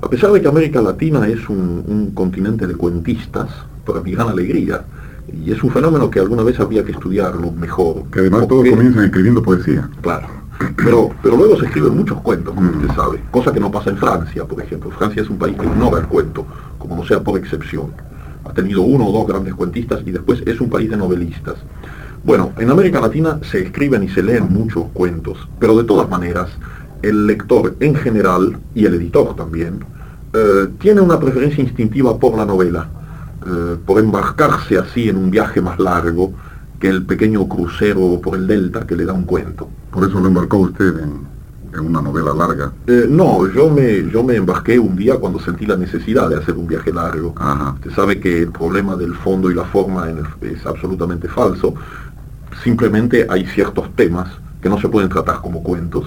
A pesar de que América Latina es un, un continente de cuentistas, para mi gran alegría, y es un fenómeno que alguna vez habría que estudiarlo mejor. Que además todos comienzan escribiendo poesía. Claro. Pero, pero luego se escriben muchos cuentos, como usted sabe, cosa que no pasa en Francia, por ejemplo. Francia es un país que ignora el cuento, como no sea por excepción. Ha tenido uno o dos grandes cuentistas y después es un país de novelistas. Bueno, en América Latina se escriben y se leen muchos cuentos, pero de todas maneras, el lector en general, y el editor también, eh, tiene una preferencia instintiva por la novela, eh, por embarcarse así en un viaje más largo que el pequeño crucero por el delta que le da un cuento. Por eso lo embarcó usted en, en una novela larga. Eh, no, yo me, yo me embarqué un día cuando sentí la necesidad de hacer un viaje largo. Ajá. Usted sabe que el problema del fondo y la forma el- es absolutamente falso. Simplemente hay ciertos temas que no se pueden tratar como cuentos,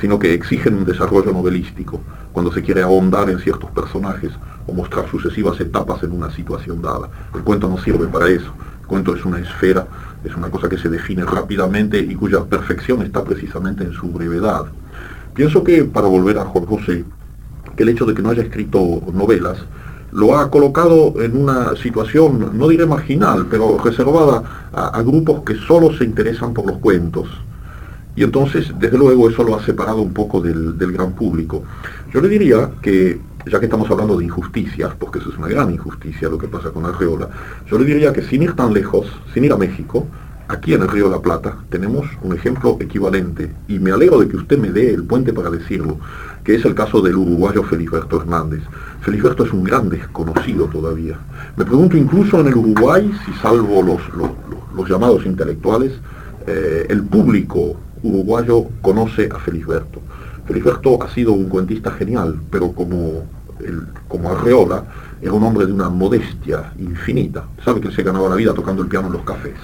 sino que exigen un desarrollo novelístico. cuando se quiere ahondar en ciertos personajes o mostrar sucesivas etapas en una situación dada. El cuento no sirve para eso. Cuento es una esfera, es una cosa que se define rápidamente y cuya perfección está precisamente en su brevedad. Pienso que, para volver a Juan José, que el hecho de que no haya escrito novelas lo ha colocado en una situación, no diré marginal, pero reservada a, grupos que solo se interesan por los cuentos. Y entonces, desde luego, eso lo ha separado un poco del gran público. Yo le diría que ya que estamos hablando de injusticias, porque eso es una gran injusticia lo que pasa con Arreola, yo le diría que sin ir tan lejos, sin ir a México, aquí en el Río de la Plata tenemos un ejemplo equivalente, y me alegro de que usted me dé el puente para decirlo, que es el caso del uruguayo Feliberto Hernández. Feliberto es un gran desconocido todavía. Me pregunto incluso en el Uruguay, si salvo los, los, llamados intelectuales, eh, el público uruguayo conoce a Felisberto. Felisberto ha sido un cuentista genial, pero como, el, como Arreola, era un hombre de una modestia infinita. Sabe que se ganaba la vida tocando el piano en los cafés.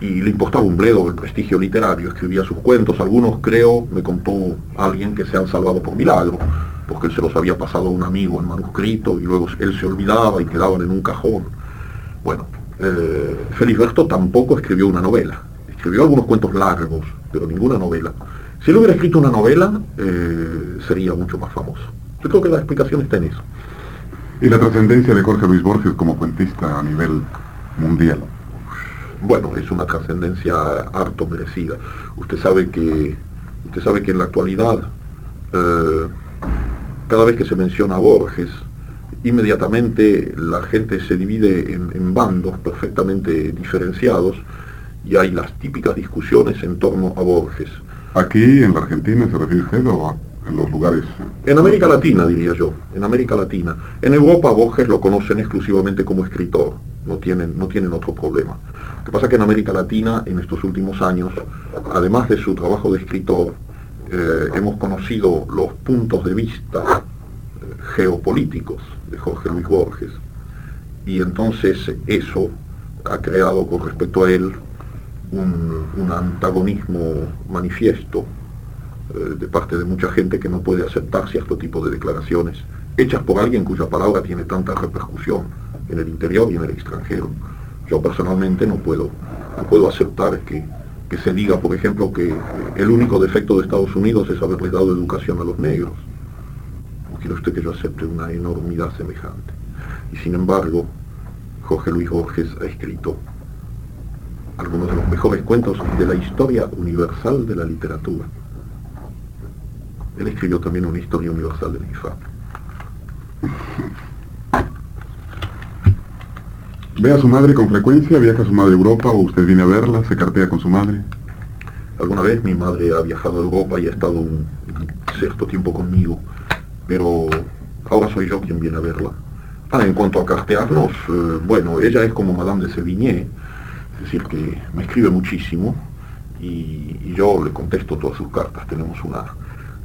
Y le importaba un bledo el prestigio literario, escribía sus cuentos, algunos creo, me contó alguien que se han salvado por milagro, porque él se los había pasado a un amigo en manuscrito y luego él se olvidaba y quedaban en un cajón. Bueno, eh, Felisberto tampoco escribió una novela, escribió algunos cuentos largos, pero ninguna novela. Si él hubiera escrito una novela, eh, sería mucho más famoso. Yo creo que la explicación está en eso. ¿Y la trascendencia de Jorge Luis Borges como cuentista a nivel mundial? Bueno, es una trascendencia harto merecida. Usted sabe que, usted sabe que en la actualidad, eh, cada vez que se menciona a Borges, inmediatamente la gente se divide en bandos perfectamente diferenciados y hay las típicas discusiones en torno a Borges. ¿Aquí en la Argentina se refiere usted o en los lugares? En América Latina, diría yo, en América Latina. En Europa Borges lo conocen exclusivamente como escritor, no tienen, no tienen otro problema. Lo que pasa es que en América Latina, en estos últimos años, además de su trabajo de escritor, eh, hemos conocido los puntos de vista eh, geopolíticos de Jorge Luis Borges. Y entonces eso ha creado con respecto a él un, antagonismo manifiesto eh, de parte de mucha gente que no puede aceptar cierto tipo de declaraciones hechas por alguien cuya palabra tiene tanta repercusión en el interior y en el extranjero. Yo personalmente no puedo, no puedo aceptar que, que se diga, por ejemplo, que el único defecto de Estados Unidos es haberle dado educación a los negros. No quiere usted que yo acepte una enormidad semejante. Y sin embargo, Jorge Luis Borges ha escrito algunos de los mejores cuentos de la historia universal de la literatura. Él escribió también una historia universal de la infamia. ¿Ve a su madre con frecuencia? ¿Viaja a su madre a Europa o usted viene a verla? ¿Se cartea con su madre? Alguna vez mi madre ha viajado a Europa y ha estado un, cierto tiempo conmigo, pero ahora soy yo quien viene a verla. Ah, en cuanto a cartearnos, eh, bueno, ella es como Madame de Sévigné, es decir, que me escribe muchísimo y, yo le contesto todas sus cartas. Tenemos una,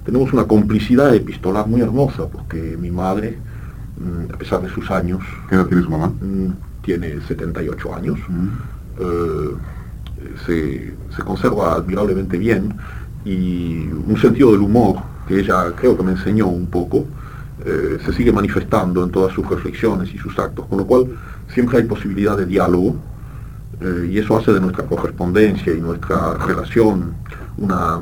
tenemos una complicidad epistolar muy hermosa, porque mi madre, mm, a pesar de sus años... ¿Qué edad tiene su mamá? Mm, tiene 78 años. Eh, se, se, conserva admirablemente bien y un sentido del humor que ella creo que me enseñó un poco, eh, se sigue manifestando en todas sus reflexiones y sus actos, con lo cual siempre hay posibilidad de diálogo eh, y eso hace de nuestra correspondencia y nuestra relación una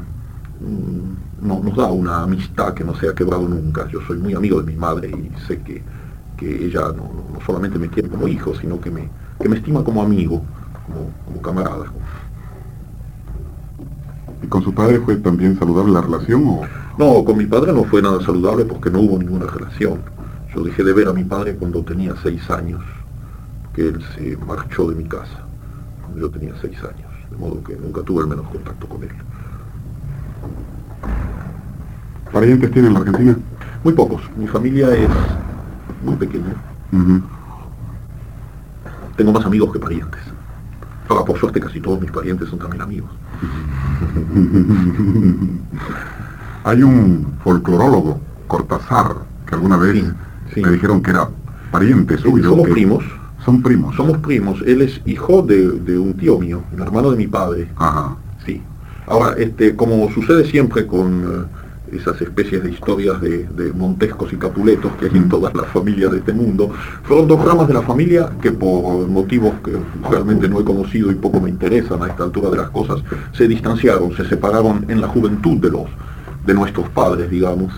nos da una amistad que no se ha quebrado nunca. Yo soy muy amigo de mi madre y sé que, que ella no, solamente me quiere como hijo, sino que me, que me estima como amigo, como, como camarada. ¿Y con su padre fue también saludable la relación? O? No, con mi padre no fue nada saludable porque no hubo ninguna relación. Yo dejé de ver a mi padre cuando tenía seis años, que él se marchó de mi casa yo tenía seis años, de modo que nunca tuve el menos contacto con él. ¿Parientes tiene en la Argentina? Muy pocos. Mi familia es muy pequeña. Tengo más amigos que parientes. Ahora, por suerte, casi todos mis parientes son también amigos. Hay un folclorólogo, Cortázar, que alguna vez me dijeron que era pariente suyo. Somos primos. Son primos. Somos primos. Él es hijo de, un tío mío, el hermano de mi padre. Ajá. Sí. Ahora, este, como sucede siempre con, esas especies de historias de, Montescos y Capuletos que hay en todas las familias de este mundo. Fueron dos ramas de la familia que por motivos que realmente no he conocido y poco me interesan a esta altura de las cosas, se distanciaron, se separaron en la juventud de los de nuestros padres, digamos.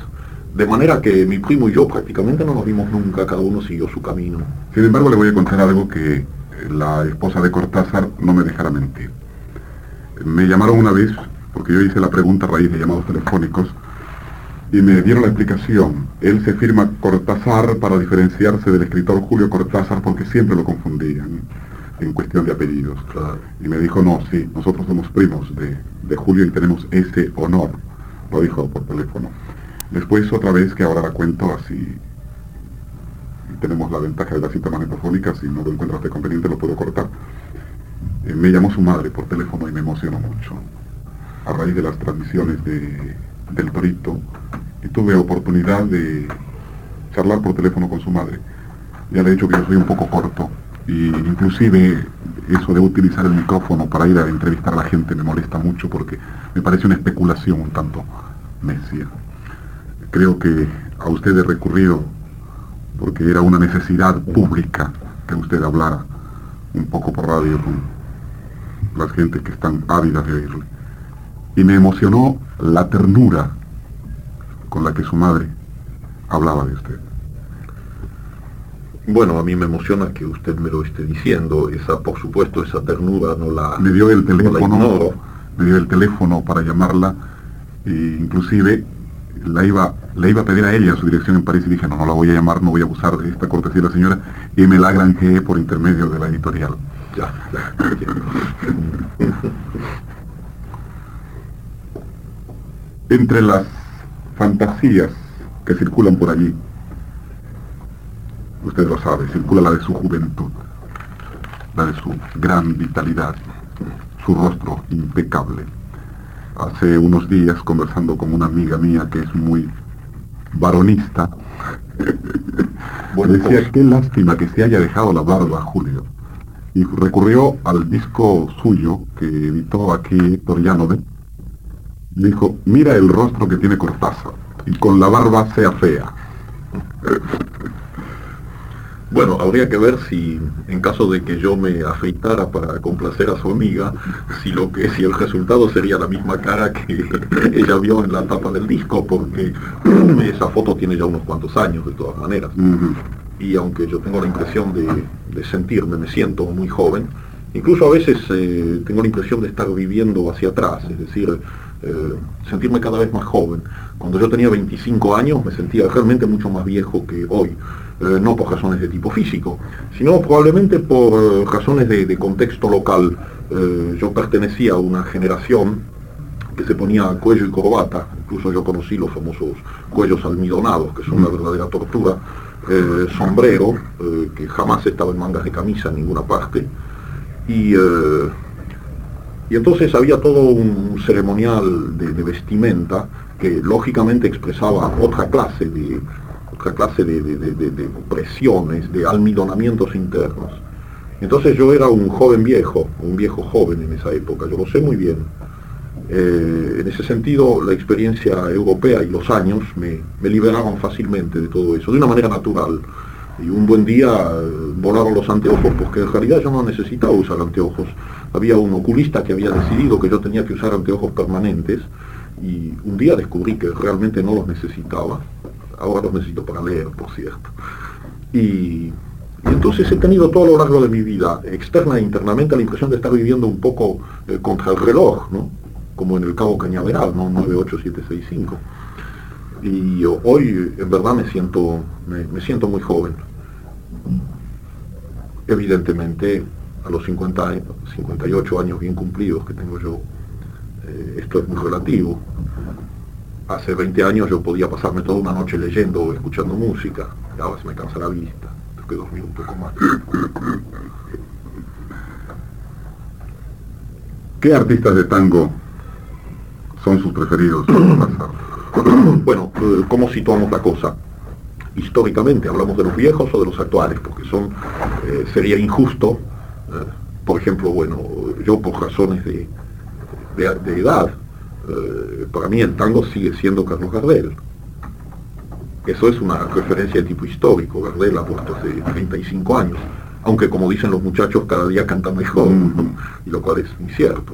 De manera que mi primo y yo prácticamente no nos vimos nunca, cada uno siguió su camino. Sin embargo, le voy a contar algo que la esposa de Cortázar no me dejará mentir. Me llamaron una vez, porque yo hice la pregunta a raíz de llamados telefónicos, y me dieron la explicación. Él se firma Cortázar para diferenciarse del escritor Julio Cortázar porque siempre lo confundían en cuestión de apellidos. Y me dijo, no, sí, nosotros somos primos de, de Julio y tenemos ese honor. Lo dijo por teléfono. Después otra vez que ahora la cuento así tenemos la ventaja de las cintas magnetofónicas, si no lo encuentras de conveniente lo puedo cortar. Eh, me llamó su madre por teléfono y me emocionó mucho. A raíz de las transmisiones de, del Torito, y tuve oportunidad de charlar por teléfono con su madre. Ya le he dicho que yo soy un poco corto, y inclusive eso de utilizar el micrófono para ir a entrevistar a la gente me molesta mucho porque me parece una especulación un tanto necia. Creo que a usted he recurrido porque era una necesidad pública que usted hablara un poco por radio con las gentes que están ávidas de oírle. Y me emocionó la ternura con la que su madre hablaba de usted. Bueno, a mí me emociona que usted me lo esté diciendo. Esa, por supuesto, esa ternura no la. Me dio el teléfono. me dio el teléfono para llamarla. E inclusive la iba, le iba a pedir a ella su dirección en París y dije, no, no la voy a llamar, no voy a abusar de esta cortesía de la señora, y me la granjeé por intermedio de la editorial. Ya, Entre las fantasías que circulan por allí, usted lo sabe, circula la de su juventud, la de su gran vitalidad, su rostro impecable hace unos días conversando con una amiga mía que es muy varonista. decía, pues. qué lástima que se haya dejado la barba, Julio. Y recurrió al disco suyo que editó aquí Héctor Dijo, mira el rostro que tiene Cortázar. Y con la barba sea fea. Bueno, habría que ver si, en caso de que yo me afeitara para complacer a su amiga, si lo que si el resultado sería la misma cara que ella vio en la tapa del disco, porque esa foto tiene ya unos cuantos años de todas maneras. Y aunque yo tengo la impresión de, sentirme, me siento muy joven, incluso a veces eh, tengo la impresión de estar viviendo hacia atrás, es decir, eh, sentirme cada vez más joven. Cuando yo tenía 25 años me sentía realmente mucho más viejo que hoy. Eh, no por razones de tipo físico, sino probablemente por eh, razones de, contexto local. Eh, yo pertenecía a una generación que se ponía cuello y corbata, incluso yo conocí los famosos cuellos almidonados, que son una verdadera tortura, sombrero, que jamás estaba en mangas de camisa en ninguna parte, y, y entonces había todo un ceremonial de vestimenta que lógicamente expresaba otra clase de, otra clase de, presiones, de almidonamientos internos. Entonces yo era un joven viejo, un viejo joven en esa época, yo lo sé muy bien. Eh, en ese sentido, la experiencia europea y los años me, me, liberaron fácilmente de todo eso, de una manera natural. Y un buen día eh, volaron los anteojos, porque en realidad yo no necesitaba usar anteojos. Había un oculista que había decidido que yo tenía que usar anteojos permanentes, y un día descubrí que realmente no los necesitaba ahora los necesito para leer, por cierto. Y, entonces he tenido todo lo largo de mi vida, externa e internamente, la impresión de estar viviendo un poco eh, contra el reloj, ¿no? como en el Cabo Cañaveral, ¿no? 98765. Y hoy en verdad me siento, me, siento muy joven. Evidentemente, a los 50 años, 58 años bien cumplidos que tengo yo, eh, esto es muy relativo hace 20 años yo podía pasarme toda una noche leyendo o escuchando música, y ahora se me cansa la vista, tengo que dormir un poco más. ¿Qué artistas de tango son sus preferidos? bueno, eh, ¿cómo situamos la cosa? Históricamente, ¿hablamos de los viejos o de los actuales? Porque son, eh, sería injusto, eh, por ejemplo, bueno, yo por razones de, de edad, Eh, para mí el tango sigue siendo Carlos Gardel. Eso es una referencia de tipo histórico. Gardel ha puesto hace 35 años, aunque como dicen los muchachos, cada día canta mejor, y lo cual es muy cierto.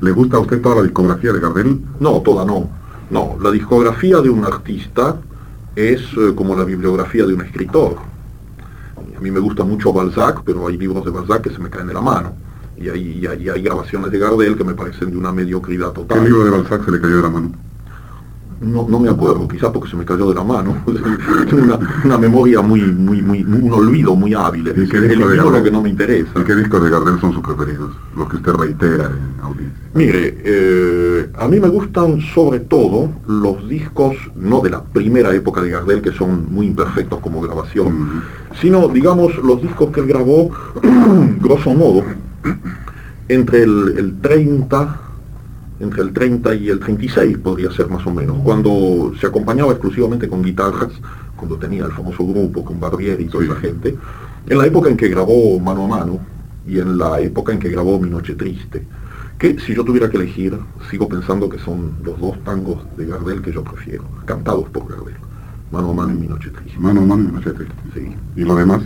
¿Le gusta a usted toda la discografía de Gardel? No, toda no. No, la discografía de un artista es eh, como la bibliografía de un escritor. A mí me gusta mucho Balzac, pero hay libros de Balzac que se me caen de la mano. Y hay, y hay grabaciones de Gardel que me parecen de una mediocridad total. ¿Qué libro de Balzac se le cayó de la mano? No, no me acuerdo, quizás porque se me cayó de la mano. Una, una, memoria muy, muy, muy, un olvido muy hábil. ¿Y qué el libro que no me interesa. ¿Y qué discos de Gardel son sus preferidos? Los que usted reitera en audiencia. Mire, eh, a mí me gustan sobre todo los discos, no de la primera época de Gardel, que son muy imperfectos como grabación, Mm. sino, digamos, los discos que él grabó, grosso modo, entre el, el 30, entre el 30 y el 36 podría ser más o menos, cuando se acompañaba exclusivamente con guitarras, cuando tenía el famoso grupo con Barbieri y toda Sí. esa gente, en la época en que grabó Mano a Mano y en la época en que grabó Mi Noche Triste, que si yo tuviera que elegir, sigo pensando que son los dos tangos de Gardel que yo prefiero, cantados por Gardel, Mano a Mano y Mi Noche Triste. Mano a mano y machete. Sí. ¿Y lo demás?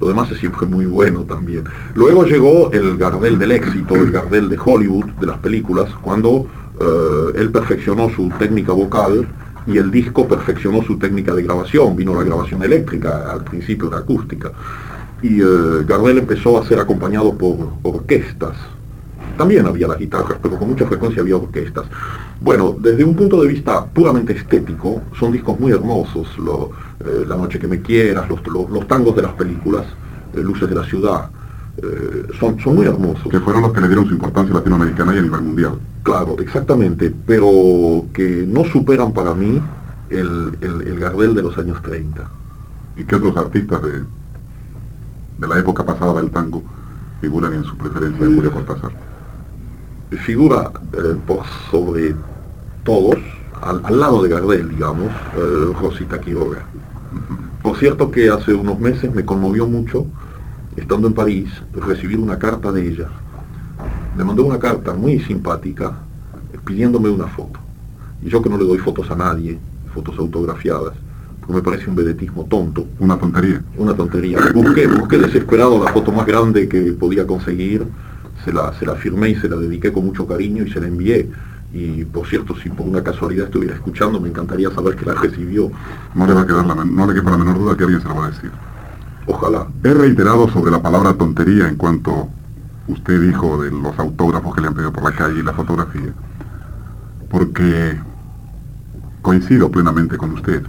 Lo demás es siempre muy bueno también. Luego llegó el Gardel del éxito, el Gardel de Hollywood, de las películas, cuando eh, él perfeccionó su técnica vocal y el disco perfeccionó su técnica de grabación. Vino la grabación eléctrica, al principio era acústica. Y eh, Gardel empezó a ser acompañado por orquestas. También había las guitarras, pero con mucha frecuencia había orquestas. Bueno, desde un punto de vista puramente estético, son discos muy hermosos. Lo, eh, la noche que me quieras, los, los- los tangos de las películas, eh, Luces de la ciudad, eh, son, son muy hermosos. Que fueron los que le dieron su importancia latinoamericana y a nivel mundial. Claro, exactamente, pero que no superan para mí el, el, el Gardel de los años 30. ¿Y qué otros artistas de, de la época pasada del tango figuran en su preferencia de Julio Cortázar? figura eh, por sobre todos, al, al lado de Gardel, digamos, eh, Rosita Quiroga. Por cierto que hace unos meses me conmovió mucho, estando en París, recibir una carta de ella. Me mandó una carta muy simpática eh, pidiéndome una foto. Y yo que no le doy fotos a nadie, fotos autografiadas, porque me parece un vedetismo tonto, Una tontería. una tontería. Busqué, busqué desesperado la foto más grande que podía conseguir, se la, se la firmé y se la dediqué con mucho cariño y se la envié. Y por cierto, si por una casualidad estuviera escuchando, me encantaría saber que la recibió. No le va a quedar la, no le quepa la menor duda que alguien se lo va a decir. Ojalá. He reiterado sobre la palabra tontería en cuanto usted dijo de los autógrafos que le han pedido por la calle y la fotografía. Porque coincido plenamente con usted.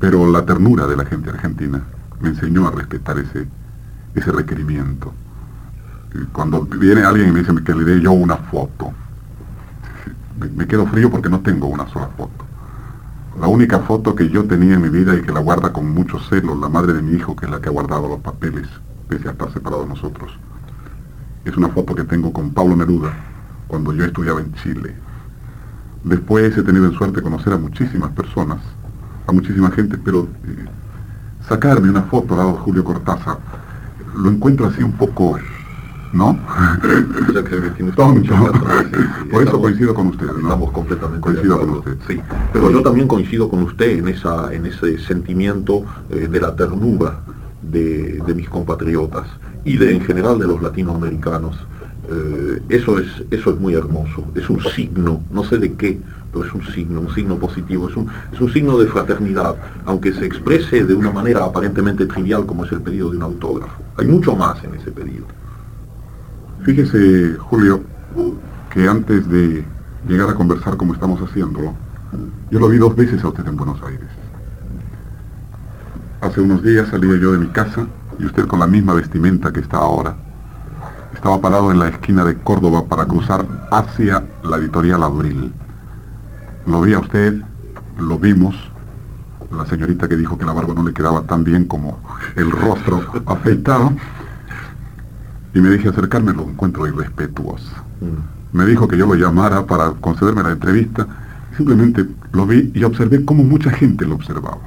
Pero la ternura de la gente argentina me enseñó a respetar ese, ese requerimiento. Cuando viene alguien y me dice que le dé yo una foto, me, quedo frío porque no tengo una sola foto. La única foto que yo tenía en mi vida y que la guarda con mucho celo la madre de mi hijo, que es la que ha guardado los papeles, pese a estar separados de nosotros, es una foto que tengo con Pablo Neruda cuando yo estudiaba en Chile. Después he tenido en suerte de conocer a muchísimas personas, a muchísima gente, pero eh, sacarme una foto al lado de Julio Cortázar, lo encuentro así un poco, ¿no? O sea que tiene Tonto. Por eso estamos- coincido con usted, ¿no? Estamos completamente Coincido de con usted. Sí, pero yo también coincido con usted en esa, en ese sentimiento eh, de la ternura de, de mis compatriotas y de en general de los latinoamericanos. Eh, eso es, eso es muy hermoso, es un signo, no sé de qué, pero es un signo, un signo positivo, es un, es un signo de fraternidad, aunque se exprese de una manera aparentemente trivial como es el pedido de un autógrafo. Hay mucho más en ese pedido. Fíjese, Julio, que antes de llegar a conversar como estamos haciéndolo, yo lo vi dos veces a usted en Buenos Aires. Hace unos días salía yo de mi casa y usted con la misma vestimenta que está ahora. Estaba parado en la esquina de Córdoba para cruzar hacia la editorial Abril. Lo vi a usted, lo vimos. La señorita que dijo que la barba no le quedaba tan bien como el rostro afeitado. Y me dije acercarme, lo encuentro irrespetuoso. Mm. Me dijo que yo lo llamara para concederme la entrevista. Simplemente lo vi y observé cómo mucha gente lo observaba.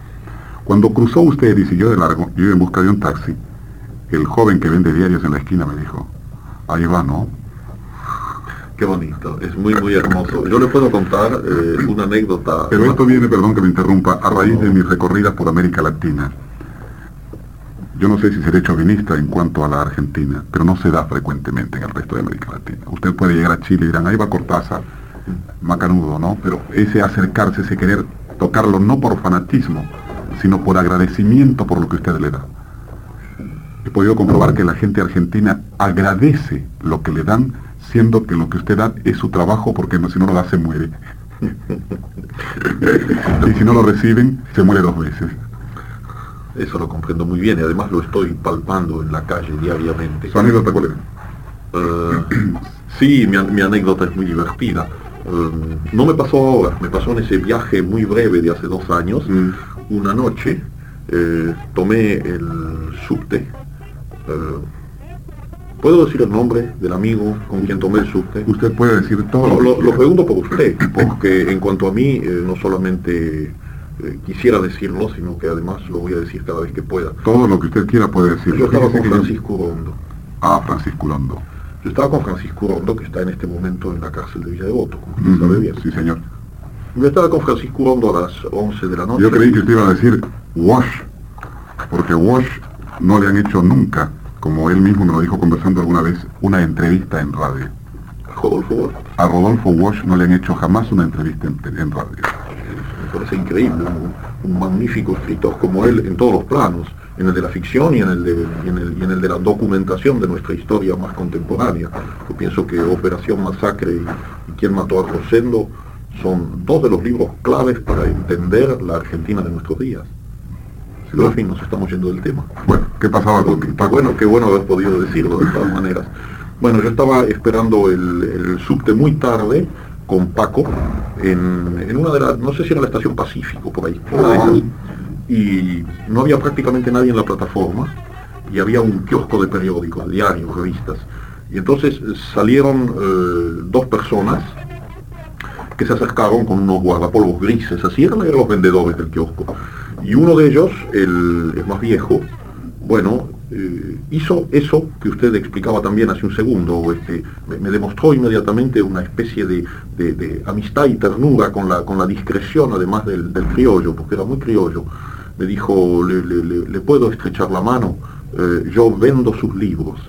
Cuando cruzó usted y siguió de largo, yo iba en busca de un taxi. El joven que vende diarios en la esquina me dijo, ahí va, ¿no? Qué bonito, es muy, muy hermoso. Yo le puedo contar eh, una anécdota. Pero esto viene, perdón que me interrumpa, a raíz de mis recorridas por América Latina. Yo no sé si seré chauvinista en cuanto a la Argentina, pero no se da frecuentemente en el resto de América Latina. Usted puede llegar a Chile y dirán, ahí va Cortázar, macanudo, ¿no? Pero ese acercarse, ese querer tocarlo no por fanatismo, sino por agradecimiento por lo que usted le da. He podido comprobar que la gente argentina agradece lo que le dan, siendo que lo que usted da es su trabajo, porque si no lo da se muere. y si no lo reciben, se muere dos veces. Eso lo comprendo muy bien y además lo estoy palpando en la calle diariamente. ¿Su anécdota cuál es? Eh, sí, mi, mi, anécdota es muy divertida. Eh, no me pasó ahora, me pasó en ese viaje muy breve de hace dos años. Mm. Una noche eh, tomé el subte. ¿Puedo decir el nombre del amigo con quien tomé el subte? Usted puede decir todo. No, lo, lo, pregunto por usted, porque en cuanto a mí, no solamente eh, quisiera decirlo, sino que además lo voy a decir cada vez que pueda. Todo lo que usted quiera puede decirlo. Yo estaba con Francisco Rondo. Ah, Francisco Rondo. Yo estaba con Francisco Rondo, que está en este momento en la cárcel de Villa Devoto, como usted uh -huh. sabe bien. Sí, señor. Yo estaba con Francisco Rondo a las 11 de la noche. Yo creí que usted iba a decir Wash, porque Wash no le han hecho nunca, como él mismo me lo dijo conversando alguna vez, una entrevista en radio. ¿A Rodolfo Wash? A Rodolfo Wash no le han hecho jamás una entrevista en, en radio parece increíble, un, un, magnífico escritor como él en todos los planos, en el de la ficción y en el de, y en el, y en el de la documentación de nuestra historia más contemporánea. Yo pienso que Operación Masacre y, y Quién mató a Rosendo son dos de los libros claves para entender la Argentina de nuestros días. Pero en fin, nos estamos yendo del tema. Bueno, ¿qué pasaba con Qué bueno, qué bueno haber podido decirlo de todas maneras. Bueno, yo estaba esperando el, el subte muy tarde, con Paco en, en, una de las, no sé si era la estación Pacífico, por ahí, una de esas, y no había prácticamente nadie en la plataforma, y había un kiosco de periódicos, diarios, revistas, y entonces salieron eh, dos personas que se acercaron con unos guardapolvos grises, así eran, eran los vendedores del kiosco, y uno de ellos, el, el más viejo, bueno, eh, hizo eso que usted explicaba también hace un segundo, este, me, demostró inmediatamente una especie de, amistad y ternura con la, con la discreción además del, del criollo, porque era muy criollo. Me dijo, le puedo estrechar la mano, eh, yo vendo sus libros.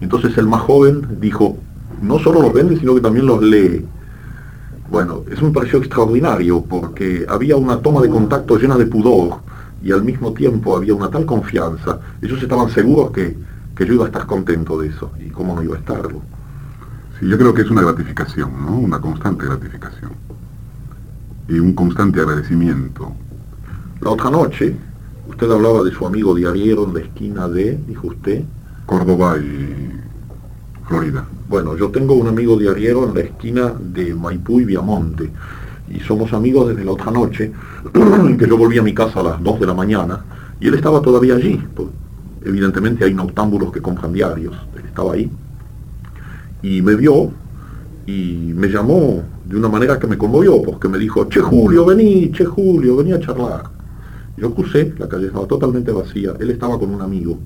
Entonces el más joven dijo, no solo los vende, sino que también los lee. Bueno, eso me pareció extraordinario, porque había una toma de contacto llena de pudor, y al mismo tiempo había una tal confianza, ellos estaban seguros que, que yo iba a estar contento de eso, y cómo no iba a estarlo. Sí, yo creo que es una gratificación, ¿no? Una constante gratificación. Y un constante agradecimiento. La otra noche, usted hablaba de su amigo diariero en la esquina de, dijo usted. Córdoba y Florida. Bueno, yo tengo un amigo diariero en la esquina de Maipú y Viamonte y somos amigos desde la otra noche, que yo volví a mi casa a las 2 de la mañana, y él estaba todavía allí. Pues, evidentemente hay noctámbulos que compran diarios, él estaba ahí, y me vio, y me llamó de una manera que me conmovió, porque me dijo, Che Julio, vení, Che Julio, vení a charlar. Yo crucé, la calle estaba totalmente vacía, él estaba con un amigo,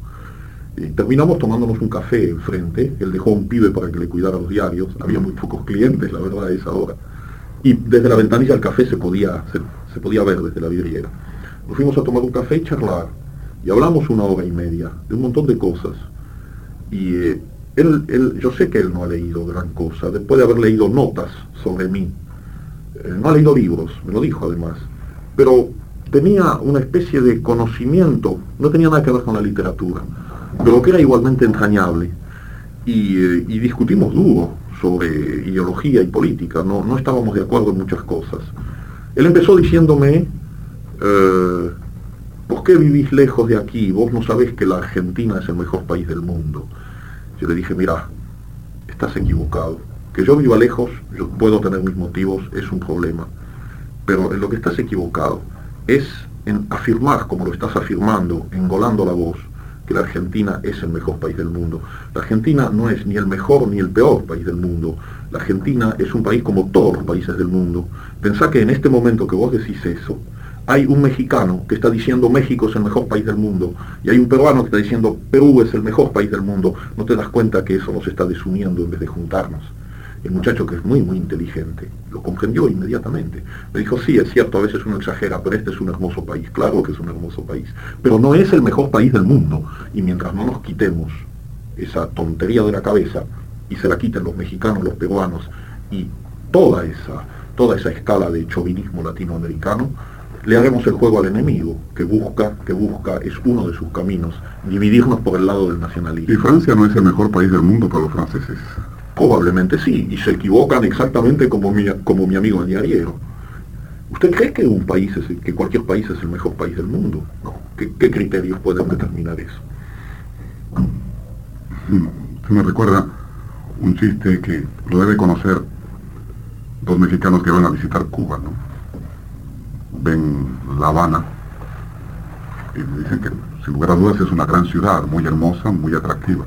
y terminamos tomándonos un café enfrente, él dejó un pibe para que le cuidara los diarios, había muy pocos clientes, la verdad, a esa hora y desde la ventanilla del café se podía, se, se, podía ver desde la vidriera. Nos fuimos a tomar un café y charlar, y hablamos una hora y media de un montón de cosas. Y eh, él, él, yo sé que él no ha leído gran cosa, después de haber leído notas sobre mí. Eh, no ha leído libros, me lo dijo además, pero tenía una especie de conocimiento, no tenía nada que ver con la literatura, pero que era igualmente entrañable. Y, eh, y discutimos duro, sobre ideología y política, no, no estábamos de acuerdo en muchas cosas. Él empezó diciéndome, eh, ¿por qué vivís lejos de aquí? Vos no sabés que la Argentina es el mejor país del mundo. Yo le dije, mira, estás equivocado. Que yo viva lejos, yo puedo tener mis motivos, es un problema. Pero en lo que estás equivocado es en afirmar, como lo estás afirmando, engolando la voz, que la Argentina es el mejor país del mundo. La Argentina no es ni el mejor ni el peor país del mundo. La Argentina es un país como todos los países del mundo. Pensá que en este momento que vos decís eso, hay un mexicano que está diciendo México es el mejor país del mundo y hay un peruano que está diciendo Perú es el mejor país del mundo. No te das cuenta que eso nos está desuniendo en vez de juntarnos. El muchacho que es muy, muy inteligente, lo comprendió inmediatamente. Me dijo, sí, es cierto, a veces uno exagera, pero este es un hermoso país, claro que es un hermoso país, pero no es el mejor país del mundo. Y mientras no nos quitemos esa tontería de la cabeza, y se la quiten los mexicanos, los peruanos, y toda esa, toda esa escala de chauvinismo latinoamericano, le haremos el juego al enemigo, que busca, que busca, es uno de sus caminos, dividirnos por el lado del nacionalismo. ¿Y Francia no es el mejor país del mundo para los franceses? Probablemente sí, y se equivocan exactamente como mi, como mi amigo Añariero. ¿Usted cree que un país es, que cualquier país es el mejor país del mundo? ¿Qué, criterios pueden determinar eso? Se me recuerda un chiste que lo debe conocer dos mexicanos que van a visitar Cuba, ¿no? Ven La Habana y dicen que sin lugar a dudas es una gran ciudad, muy hermosa, muy atractiva.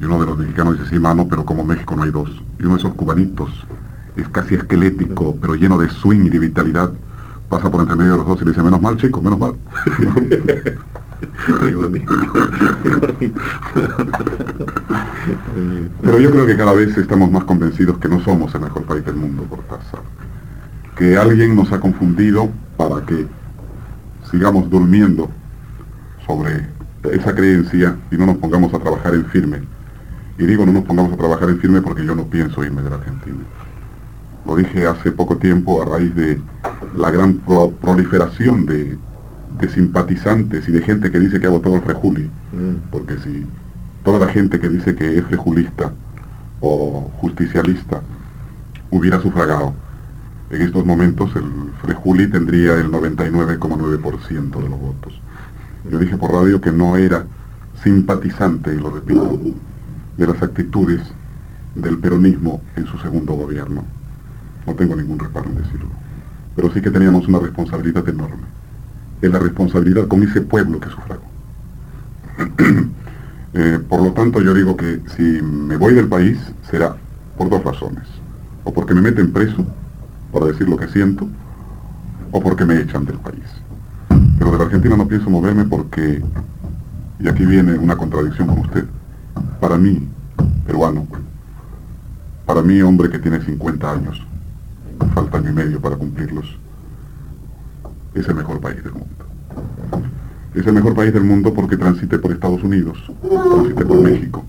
Y uno de los mexicanos dice, sí, mano, pero como México no hay dos. Y uno de esos cubanitos es casi esquelético, pero lleno de swing y de vitalidad, pasa por entre medio de los dos y le dice, menos mal, chico, menos mal. Pero yo creo que cada vez estamos más convencidos que no somos el mejor país del mundo, por Cortázar. Que alguien nos ha confundido para que sigamos durmiendo sobre esa creencia y no nos pongamos a trabajar en firme. Y digo no nos pongamos a trabajar en firme porque yo no pienso irme de la Argentina. Lo dije hace poco tiempo a raíz de la gran proliferación de de simpatizantes y de gente que dice que ha votado el Frejuli. Mm. Porque si toda la gente que dice que es frejulista o justicialista hubiera sufragado, en estos momentos el Frejuli tendría el 99,9% de los votos. Yo dije por radio que no era simpatizante, y lo repito, de las actitudes del peronismo en su segundo gobierno. No tengo ningún reparo en decirlo. Pero sí que teníamos una responsabilidad enorme es la responsabilidad con ese pueblo que sufragó. Eh, por lo tanto, yo digo que si me voy del país será por dos razones. O porque me meten preso, para decir lo que siento, o porque me echan del país. Pero de la Argentina no pienso moverme porque, y aquí viene una contradicción con usted, para mí, peruano, para mí, hombre que tiene 50 años, falta año medio para cumplirlos, es el mejor país del mundo. Es el mejor país del mundo porque transite por Estados Unidos, transite por México,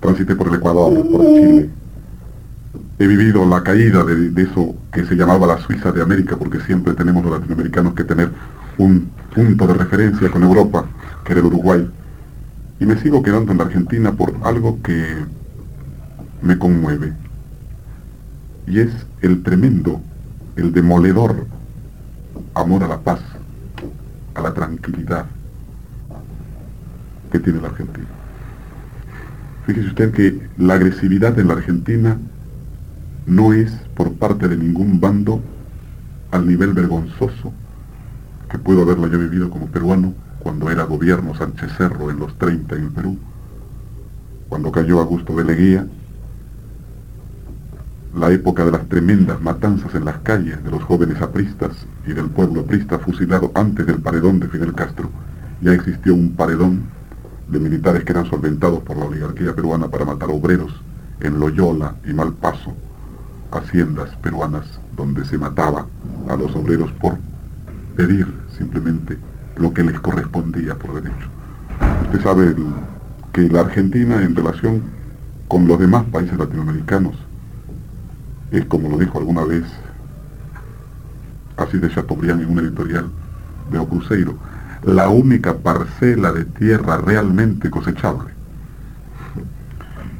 transite por el Ecuador, por Chile. He vivido la caída de, de eso que se llamaba la Suiza de América, porque siempre tenemos los latinoamericanos que tener un punto de referencia con Europa, que era el Uruguay. Y me sigo quedando en la Argentina por algo que me conmueve. Y es el tremendo, el demoledor amor a la paz, a la tranquilidad que tiene la Argentina. Fíjese usted que la agresividad en la Argentina no es por parte de ningún bando al nivel vergonzoso que puedo haberla yo vivido como peruano cuando era gobierno Sánchez Cerro en los 30 en Perú, cuando cayó Augusto de Leguía la época de las tremendas matanzas en las calles de los jóvenes apristas y del pueblo aprista fusilado antes del paredón de Fidel Castro, ya existió un paredón de militares que eran solventados por la oligarquía peruana para matar obreros en Loyola y Malpaso, haciendas peruanas donde se mataba a los obreros por pedir simplemente lo que les correspondía por derecho. Usted sabe que la Argentina en relación con los demás países latinoamericanos es como lo dijo alguna vez así de Chateaubriand en un editorial de Cruzeiro, la única parcela de tierra realmente cosechable.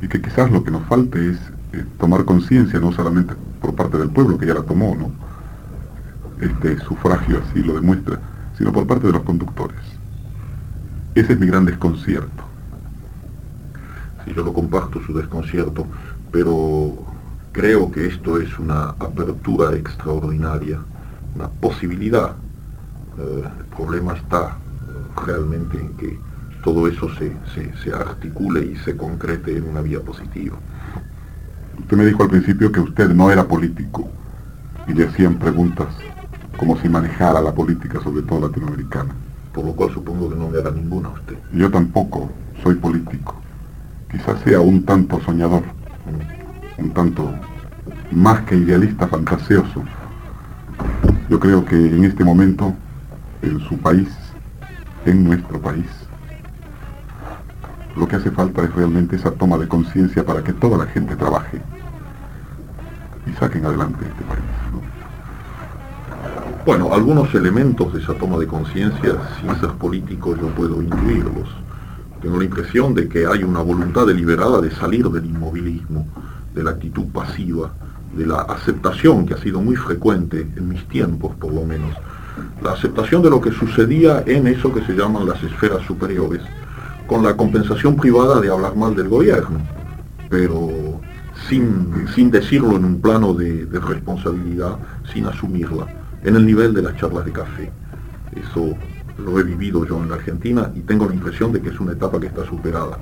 Y que quizás lo que nos falte es eh, tomar conciencia, no solamente por parte del pueblo, que ya la tomó, ¿no? Este sufragio así lo demuestra, sino por parte de los conductores. Ese es mi gran desconcierto. Sí, yo lo comparto su desconcierto, pero Creo que esto es una apertura extraordinaria, una posibilidad. Eh, el problema está eh, realmente en que todo eso se, se, articule y se concrete en una vía positiva. Usted me dijo al principio que usted no era político y le hacían preguntas como si manejara la política, sobre todo latinoamericana. Por lo cual supongo que no me hará ninguna usted. Yo tampoco soy político. Quizás sea un tanto soñador. Un tanto más que idealista, fantasioso. Yo creo que en este momento, en su país, en nuestro país, lo que hace falta es realmente esa toma de conciencia para que toda la gente trabaje y saquen adelante este país. Bueno, algunos elementos de esa toma de conciencia, ser políticos, yo puedo incluirlos. Tengo la impresión de que hay una voluntad deliberada de salir del inmovilismo, de la actitud pasiva, de la aceptación que ha sido muy frecuente en mis tiempos, por lo menos. La aceptación de lo que sucedía en eso que se llaman las esferas superiores, con la compensación privada de hablar mal del gobierno, pero sin, sin decirlo en un plano de responsabilidad, sin asumirla, en el nivel de las charlas de café. Eso lo he vivido yo en la Argentina y tengo la impresión de que es una etapa que está superada.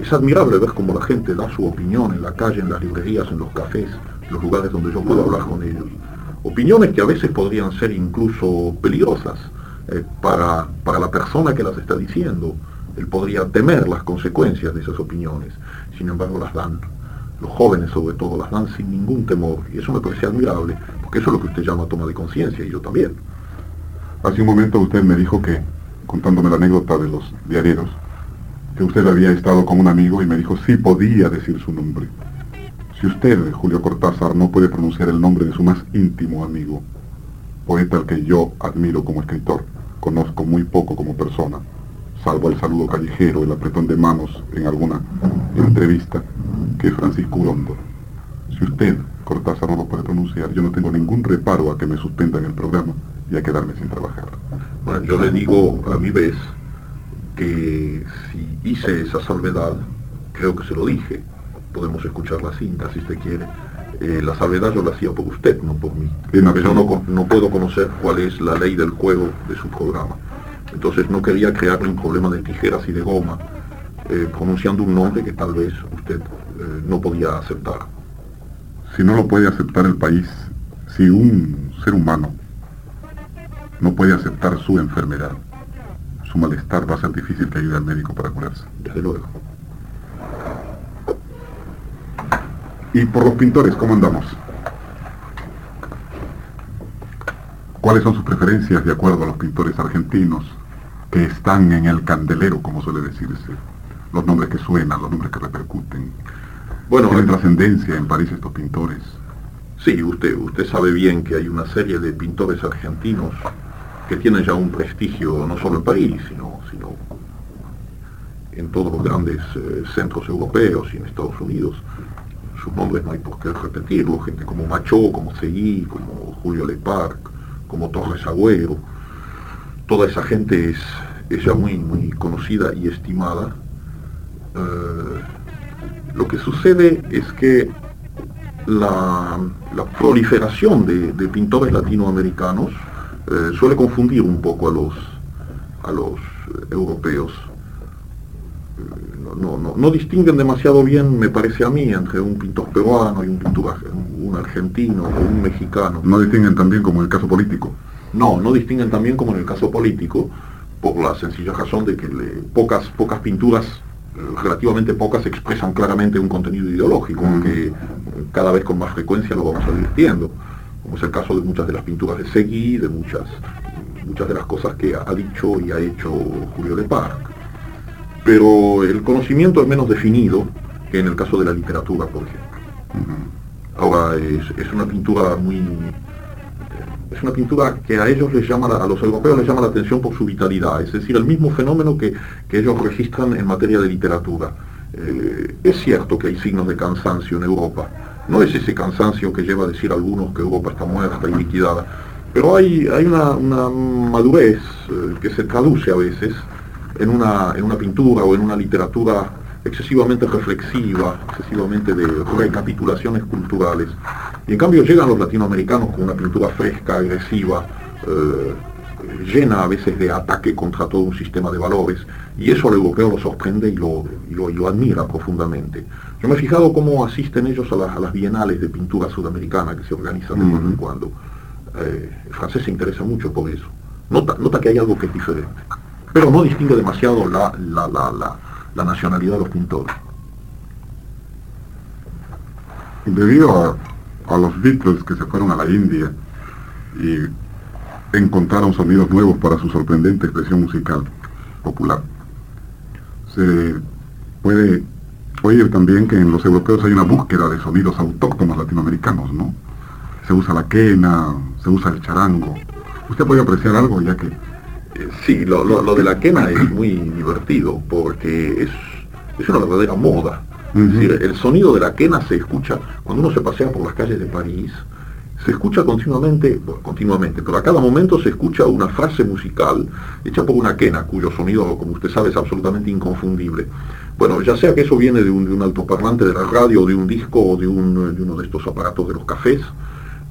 Es admirable ver cómo la gente da su opinión en la calle, en las librerías, en los cafés, los lugares donde yo puedo hablar con ellos. Opiniones que a veces podrían ser incluso peligrosas eh, para, para la persona que las está diciendo. Él podría temer las consecuencias de esas opiniones. Sin embargo, las dan. Los jóvenes sobre todo las dan sin ningún temor. Y eso me parece admirable, porque eso es lo que usted llama toma de conciencia, y yo también. Hace un momento usted me dijo que, contándome la anécdota de los diarios, que usted había estado con un amigo y me dijo sí podía decir su nombre. Si usted, Julio Cortázar, no puede pronunciar el nombre de su más íntimo amigo, poeta al que yo admiro como escritor, conozco muy poco como persona, salvo el saludo callejero, el apretón de manos en alguna entrevista, que es Francisco Urondo. Si usted, Cortázar, no lo puede pronunciar, yo no tengo ningún reparo a que me suspendan el programa y a quedarme sin trabajar. Bueno, yo le digo a mi vez que si hice esa salvedad, creo que se lo dije, podemos escuchar la cinta si usted quiere, eh, la salvedad yo la hacía por usted, no por mí. Porque yo no, no, puedo conocer cuál es la ley del juego de su programa. Entonces no quería crearle un problema de tijeras y de goma, eh, pronunciando un nombre que tal vez usted eh, no podía aceptar. Si no lo puede aceptar el país, si un ser humano no puede aceptar su enfermedad, su malestar, va a ser difícil que ayude al médico para curarse. Desde luego. Y por los pintores, ¿cómo andamos? ¿Cuáles son sus preferencias de acuerdo a los pintores argentinos que están en el candelero, como suele decirse? Los nombres que suenan, los nombres que repercuten. Bueno, ¿Tienen trascendencia en París estos pintores? Sí, usted, usted sabe bien que hay una serie de pintores argentinos que tienen ya un prestigio no solo en París, sino, sino en todos los grandes eh, centros europeos y en Estados Unidos. Sus nombres no hay por qué repetirlo, gente como Macho, como Seguí, como Julio Leparc, como Torres Agüero. Toda esa gente es, ya muy, muy conocida y estimada. Eh, lo que sucede es que la, proliferación de, pintores latinoamericanos eh, suele confundir un poco a los, a los europeos. No, no, no, distinguen demasiado bien, me parece a mí, entre un pintor peruano y un pintor un argentino o un mexicano. ¿No distinguen también como el caso político? No, no distinguen también como en el caso político, por la sencilla razón de que le, pocas, pocas pinturas, eh, relativamente pocas, expresan claramente un contenido ideológico, que cada vez con más frecuencia lo vamos advirtiendo como es el caso de muchas de las pinturas de Seguí, de muchas, muchas de las cosas que ha dicho y ha hecho Julio de Parc. Pero el conocimiento es menos definido que en el caso de la literatura, por ejemplo. Ahora, es, una pintura muy... Es una pintura que a ellos les llama, a los europeos les llama la atención por su vitalidad, es decir, el mismo fenómeno que, ellos registran en materia de literatura. Eh, es cierto que hay signos de cansancio en Europa, no es ese cansancio que lleva a decir algunos que Europa está muerta y liquidada, pero hay, hay una, madurez eh, que se traduce a veces en una, en una pintura o en una literatura excesivamente reflexiva, excesivamente de recapitulaciones culturales. Y en cambio llegan los latinoamericanos con una pintura fresca, agresiva, eh, llena a veces de ataque contra todo un sistema de valores, y eso al europeo lo sorprende y lo, y lo admira profundamente. Yo me he fijado cómo asisten ellos a las, bienales de pintura sudamericana que se organizan de cuando en cuando. Eh, el francés se interesa mucho por eso. Nota, nota que hay algo que es diferente. Pero no distingue demasiado la, la, nacionalidad de los pintores. Debido a los Beatles que se fueron a la India y encontraron sonidos nuevos para su sorprendente expresión musical popular. Se puede oír también que en los europeos hay una búsqueda de sonidos autóctonos latinoamericanos, ¿no? Se usa la quena, se usa el charango. ¿Usted puede apreciar algo ya que... Sí, lo, lo, de la quena es muy divertido porque es, es una verdadera moda. Es decir, el sonido de la quena se escucha cuando uno se pasea por las calles de París, se escucha continuamente, bueno, continuamente, pero a cada momento se escucha una frase musical hecha por una quena, cuyo sonido, como usted sabe, es absolutamente inconfundible. Bueno, ya sea que eso viene de un, altoparlante de la radio, de un disco o de, un, de uno de estos aparatos de los cafés,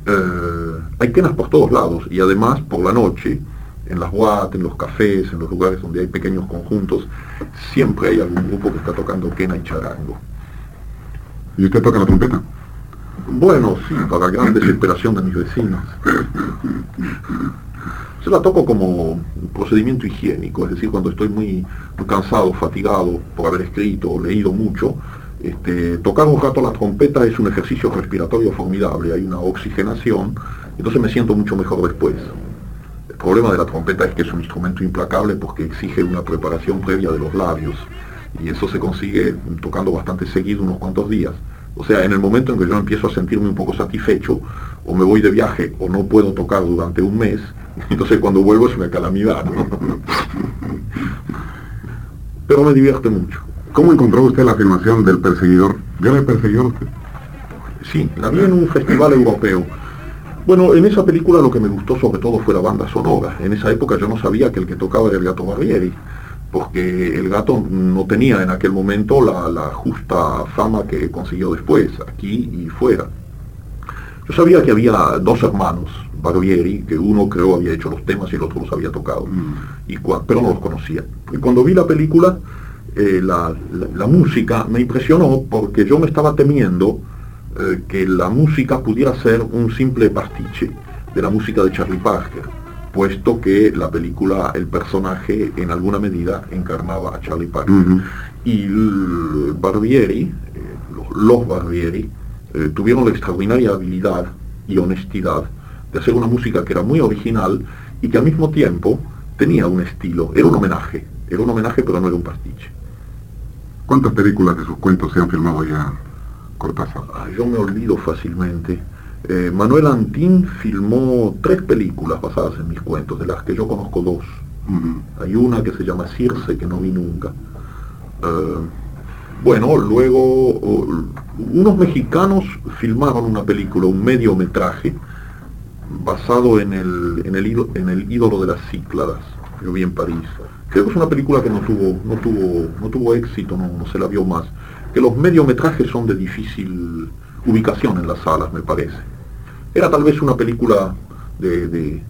eh, hay quenas por todos lados y además por la noche, en las boates, en los cafés, en los lugares donde hay pequeños conjuntos, siempre hay algún grupo que está tocando quena y charango. ¿Y usted toca la trompeta? Bueno, sí, para gran desesperación de mis vecinos. Se la toco como procedimiento higiénico, es decir, cuando estoy muy, cansado, fatigado por haber escrito o leído mucho, este, tocar un rato la trompeta es un ejercicio respiratorio formidable, hay una oxigenación, entonces me siento mucho mejor después. El problema de la trompeta es que es un instrumento implacable porque exige una preparación previa de los labios y eso se consigue tocando bastante seguido unos cuantos días. O sea, en el momento en que yo empiezo a sentirme un poco satisfecho, o me voy de viaje, o no puedo tocar durante un mes, entonces cuando vuelvo es una calamidad. Pero me divierte mucho. ¿Cómo encontró usted la afirmación del perseguidor? ¿Vio el perseguidor? Sí, la vi en un festival europeo. Bueno, en esa película lo que me gustó sobre todo fue la banda sonora. En esa época yo no sabía que el que tocaba era el gato Barrieri porque el gato no tenía en aquel momento la, justa fama que consiguió después, aquí y fuera. Yo sabía que había dos hermanos, Barbieri, que uno creo había hecho los temas y el otro los había tocado, mm. y pero no los conocía. Y cuando vi la película, eh, la, música me impresionó porque yo me estaba temiendo eh, que la música pudiera ser un simple pastiche de la música de Charlie Parker puesto que la película, el personaje en alguna medida encarnaba a Charlie Parker. Y Barbieri, eh, los, Barbieri, eh, tuvieron la extraordinaria habilidad y honestidad de hacer una música que era muy original y que al mismo tiempo tenía un estilo, era un homenaje, era un homenaje pero no era un pastiche. ¿Cuántas películas de sus cuentos se han filmado ya, Cortázar? Ah, yo me olvido fácilmente. Eh, Manuel Antín filmó tres películas basadas en mis cuentos, de las que yo conozco dos. Hay una que se llama Circe, que no vi nunca. Eh, bueno, luego unos mexicanos filmaron una película, un mediometraje, basado en el, en el, en el ídolo de las Cícladas, yo vi en París. Creo que es una película que no tuvo, no tuvo, no tuvo éxito, no, no se la vio más. Que los mediometrajes son de difícil ubicación en las salas, me parece. Era tal vez una película de,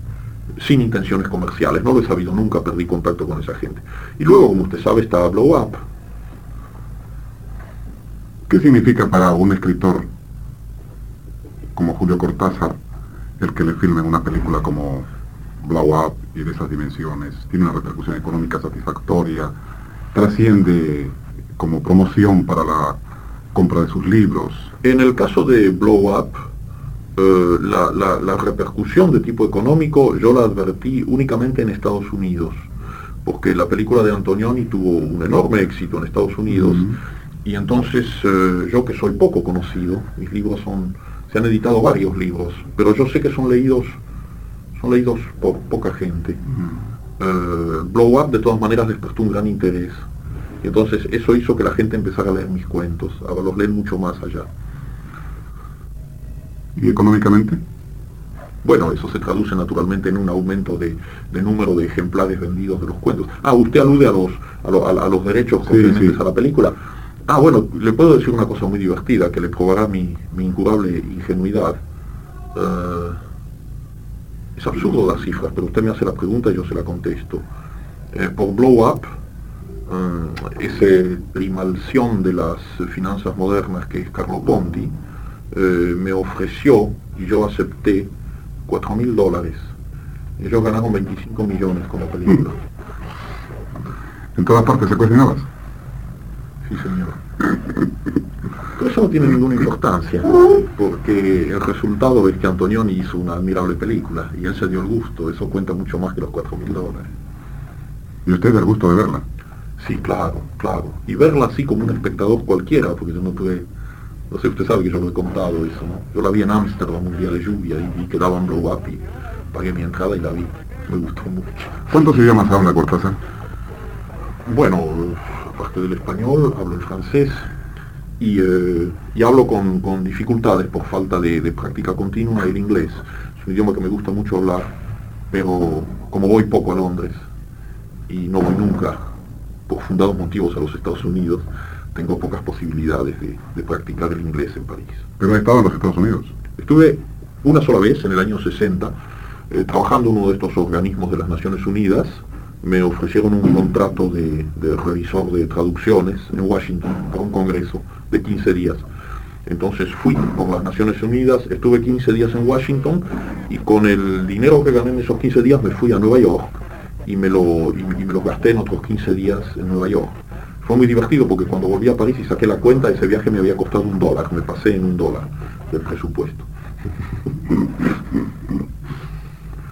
sin intenciones comerciales, no lo he sabido nunca, perdí contacto con esa gente. Y luego, como usted sabe, está Blow Up. ¿Qué significa para un escritor como Julio Cortázar el que le filmen una película como Blow Up y de esas dimensiones? Tiene una repercusión económica satisfactoria, trasciende como promoción para la compra de sus libros. En el caso de Blow Up, eh, la, repercusión de tipo económico yo la advertí únicamente en Estados Unidos, porque la película de Antonioni tuvo un enorme éxito en Estados Unidos, y entonces eh, yo que soy poco conocido, mis libros son, se han editado varios libros, pero yo sé que son leídos, son leídos por poca gente. Eh, Blow Up de todas maneras despertó un gran interés. Y entonces eso hizo que la gente empezara a leer mis cuentos, ahora los leen mucho más allá. ¿Y económicamente? Bueno, eso se traduce naturalmente en un aumento de, número de ejemplares vendidos de los cuentos. Ah, usted alude a los, a, los derechos sí, a la película. Ah, bueno, le puedo decir una cosa muy divertida que le probará mi, incurable ingenuidad. Eh, es absurdo las cifras, pero usted me hace la pregunta y yo se la contesto. Eh, por Blow Up, eh, esa primalción de las finanzas modernas que es Carlo Ponti, eh, me ofreció y yo acepté 4 mil dólares. Ellos ganaron 25 millones con la película. ¿En todas partes se cuecen habas? Sí, señor. Pero eso no tiene ninguna importancia, porque el resultado es que Antonioni hizo una admirable película y él se dio el gusto, eso cuenta mucho más que los cuatro mil dólares. ¿Y usted el gusto de verla? Sí, claro, claro. Y verla así como un espectador cualquiera, porque yo no tuve, no sé, usted sabe que yo lo he contado eso, ¿no? Yo la vi en Ámsterdam un día de lluvia y vi que daban y pagué mi entrada y la vi. Me gustó mucho. ¿Cuántos idiomas habla Cortázar? Bueno, aparte del español, hablo el francés y, eh, y hablo con, con, dificultades por falta de, de, práctica continua el inglés. Es un idioma que me gusta mucho hablar, pero como voy poco a Londres y no voy nunca por fundados motivos a los Estados Unidos, tengo pocas posibilidades de, de practicar el inglés en París. ¿Pero ha estado en los Estados Unidos? Estuve una sola vez en el año 60 eh, trabajando en uno de estos organismos de las Naciones Unidas, me ofrecieron un contrato de, de, revisor de traducciones en Washington para un congreso de 15 días. Entonces fui por las Naciones Unidas, estuve 15 días en Washington y con el dinero que gané en esos 15 días me fui a Nueva York y me lo, y, me lo gasté en otros 15 días en Nueva York. Fue muy divertido porque cuando volví a París y saqué la cuenta, ese viaje me había costado un dólar, me pasé en un dólar del presupuesto.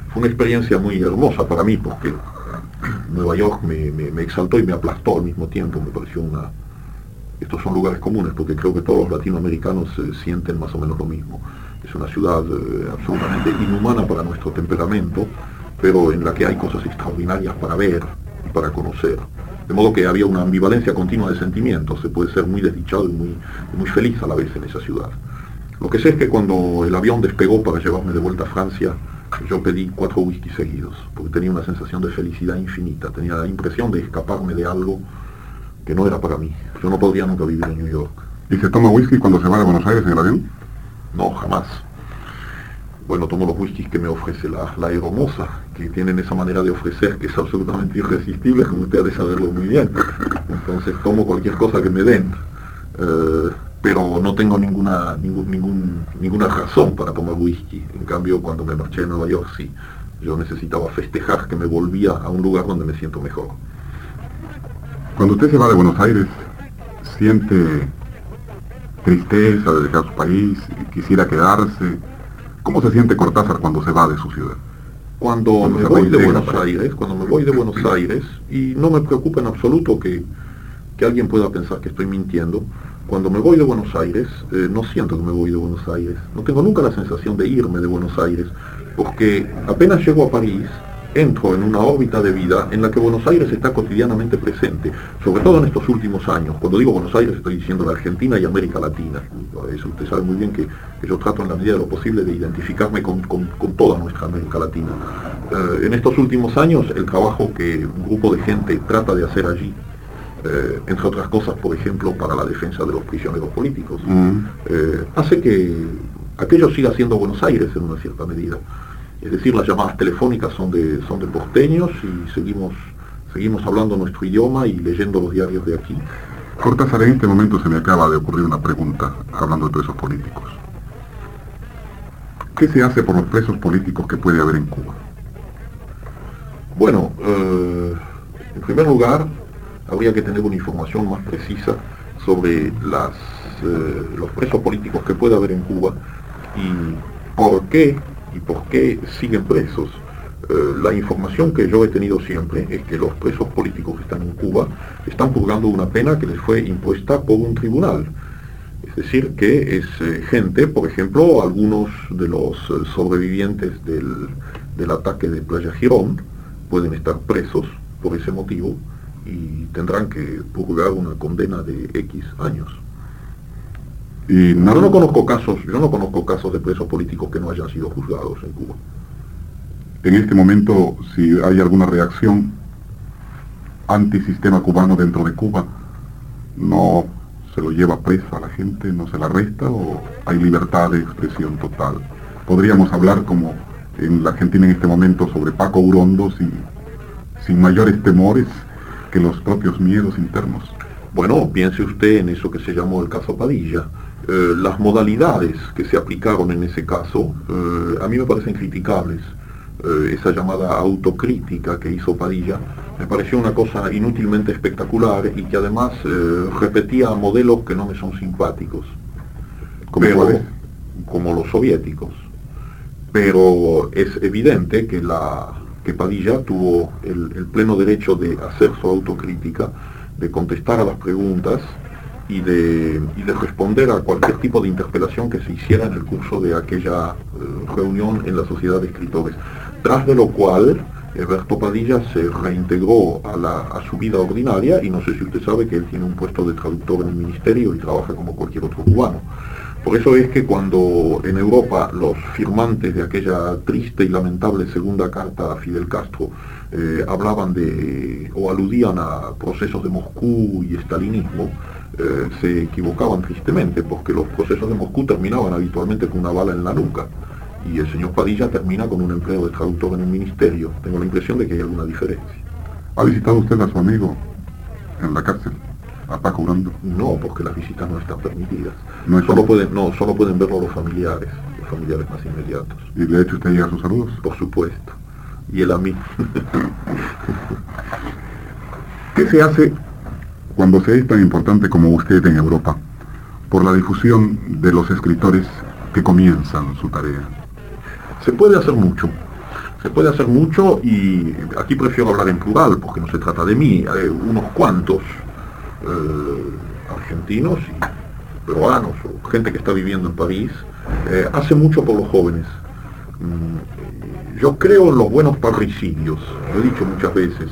Fue una experiencia muy hermosa para mí porque Nueva York me, me, me, exaltó y me aplastó al mismo tiempo, me pareció una... Estos son lugares comunes porque creo que todos los latinoamericanos eh, sienten más o menos lo mismo. Es una ciudad eh, absolutamente inhumana para nuestro temperamento, pero en la que hay cosas extraordinarias para ver y para conocer. De modo que había una ambivalencia continua de sentimientos, se puede ser muy desdichado y muy, muy feliz a la vez en esa ciudad. Lo que sé es que cuando el avión despegó para llevarme de vuelta a Francia, yo pedí cuatro whisky seguidos, porque tenía una sensación de felicidad infinita, tenía la impresión de escaparme de algo que no era para mí. Yo no podría nunca vivir en New York. ¿Y se toma whisky cuando se va de Buenos Aires en el avión? No, jamás. Bueno, tomo los whiskies que me ofrece la, la aeromoza, que tienen esa manera de ofrecer que es absolutamente irresistible, como usted ha de saberlo muy bien. Entonces tomo cualquier cosa que me den. Eh, pero no tengo ninguna, ningún, ninguna razón para tomar whisky. En cambio, cuando me marché a Nueva York, sí, yo necesitaba festejar que me volvía a un lugar donde me siento mejor. Cuando usted se va de Buenos Aires, ¿siente tristeza de dejar su país? ¿Quisiera quedarse? ¿Cómo se siente Cortázar cuando se va de su ciudad? Cuando, cuando me voy de Buenos Aires, cuando me voy de Buenos Aires, y no me preocupa en absoluto que, que alguien pueda pensar que estoy mintiendo, cuando me voy de Buenos Aires, eh, no siento que me voy de Buenos Aires. No tengo nunca la sensación de irme de Buenos Aires, porque apenas llego a París, entro en una órbita de vida en la que Buenos Aires está cotidianamente presente, sobre todo en estos últimos años. Cuando digo Buenos Aires estoy diciendo la Argentina y América Latina. Eso usted sabe muy bien que, que yo trato en la medida de lo posible de identificarme con, con, con toda nuestra América Latina. Eh, en estos últimos años el trabajo que un grupo de gente trata de hacer allí eh, entre otras cosas, por ejemplo, para la defensa de los prisioneros políticos, Mm. eh, hace que aquello siga siendo Buenos Aires en una cierta medida. Es decir, las llamadas telefónicas son de, son de porteños y seguimos, seguimos hablando nuestro idioma y leyendo los diarios de aquí. Cortázar, en este momento se me acaba de ocurrir una pregunta, hablando de presos políticos. ¿Qué se hace por los presos políticos que puede haber en Cuba? Bueno, eh, en primer lugar, habría que tener una información más precisa sobre las, eh, los presos políticos que puede haber en Cuba y por qué y por qué siguen presos. Eh, la información que yo he tenido siempre es que los presos políticos que están en Cuba están purgando una pena que les fue impuesta por un tribunal. Es decir, que es eh, gente, por ejemplo, algunos de los eh, sobrevivientes del, del ataque de Playa Girón pueden estar presos por ese motivo y tendrán que purgar una condena de X años. Y Yo no conozco casos, yo no conozco casos de presos políticos que no hayan sido juzgados en Cuba. en este momento, si hay alguna reacción antisistema cubano dentro de Cuba, no se lo lleva presa a la gente, no se la arresta o hay libertad de expresión total. Podríamos hablar como en la Argentina en este momento sobre Paco Urondo sin, sin mayores temores que los propios miedos internos. Bueno, piense usted en eso que se llamó el caso Padilla. Eh, las modalidades que se aplicaron en ese caso eh, a mí me parecen criticables. Eh, esa llamada autocrítica que hizo Padilla me pareció una cosa inútilmente espectacular y que además repetía modelos que no me son simpáticos. como los soviéticos. Pero es evidente que, la, que Padilla tuvo el, pleno derecho de hacer su autocrítica, de contestar a las preguntas y de, de, responder a cualquier tipo de interpelación que se hiciera en el curso de aquella eh, reunión en la Sociedad de Escritores. Tras de lo cual, Alberto Padilla se reintegró a, la, a, su vida ordinaria y no sé si usted sabe que él tiene un puesto de traductor en el ministerio y trabaja como cualquier otro cubano. Por eso es que cuando en Europa los firmantes de aquella triste y lamentable segunda carta a Fidel Castro eh, hablaban de o aludían a procesos de Moscú y estalinismo, eh, se equivocaban tristemente, porque los procesos de Moscú terminaban habitualmente con una bala en la nuca y el señor Padilla termina con un empleo de traductor en un ministerio. Tengo la impresión de que hay alguna diferencia. ¿Ha visitado usted a su amigo en la cárcel? ¿A Paco No, porque las visitas no están permitidas. No, solo pueden, no, solo pueden verlo los familiares, los familiares más inmediatos. ¿Y le ha hecho usted llegar sus saludos? Por supuesto. Y él a mí. ¿Qué se hace cuando se es tan importante como usted en Europa por la difusión de los escritores que comienzan su tarea? Se puede hacer mucho. Se puede hacer mucho y aquí prefiero hablar en plural porque no se trata de mí. Hay unos cuantos eh, argentinos peruanos o gente que está viviendo en París eh, hace mucho por los jóvenes. Mm, yo creo en los buenos parricidios, lo he dicho muchas veces.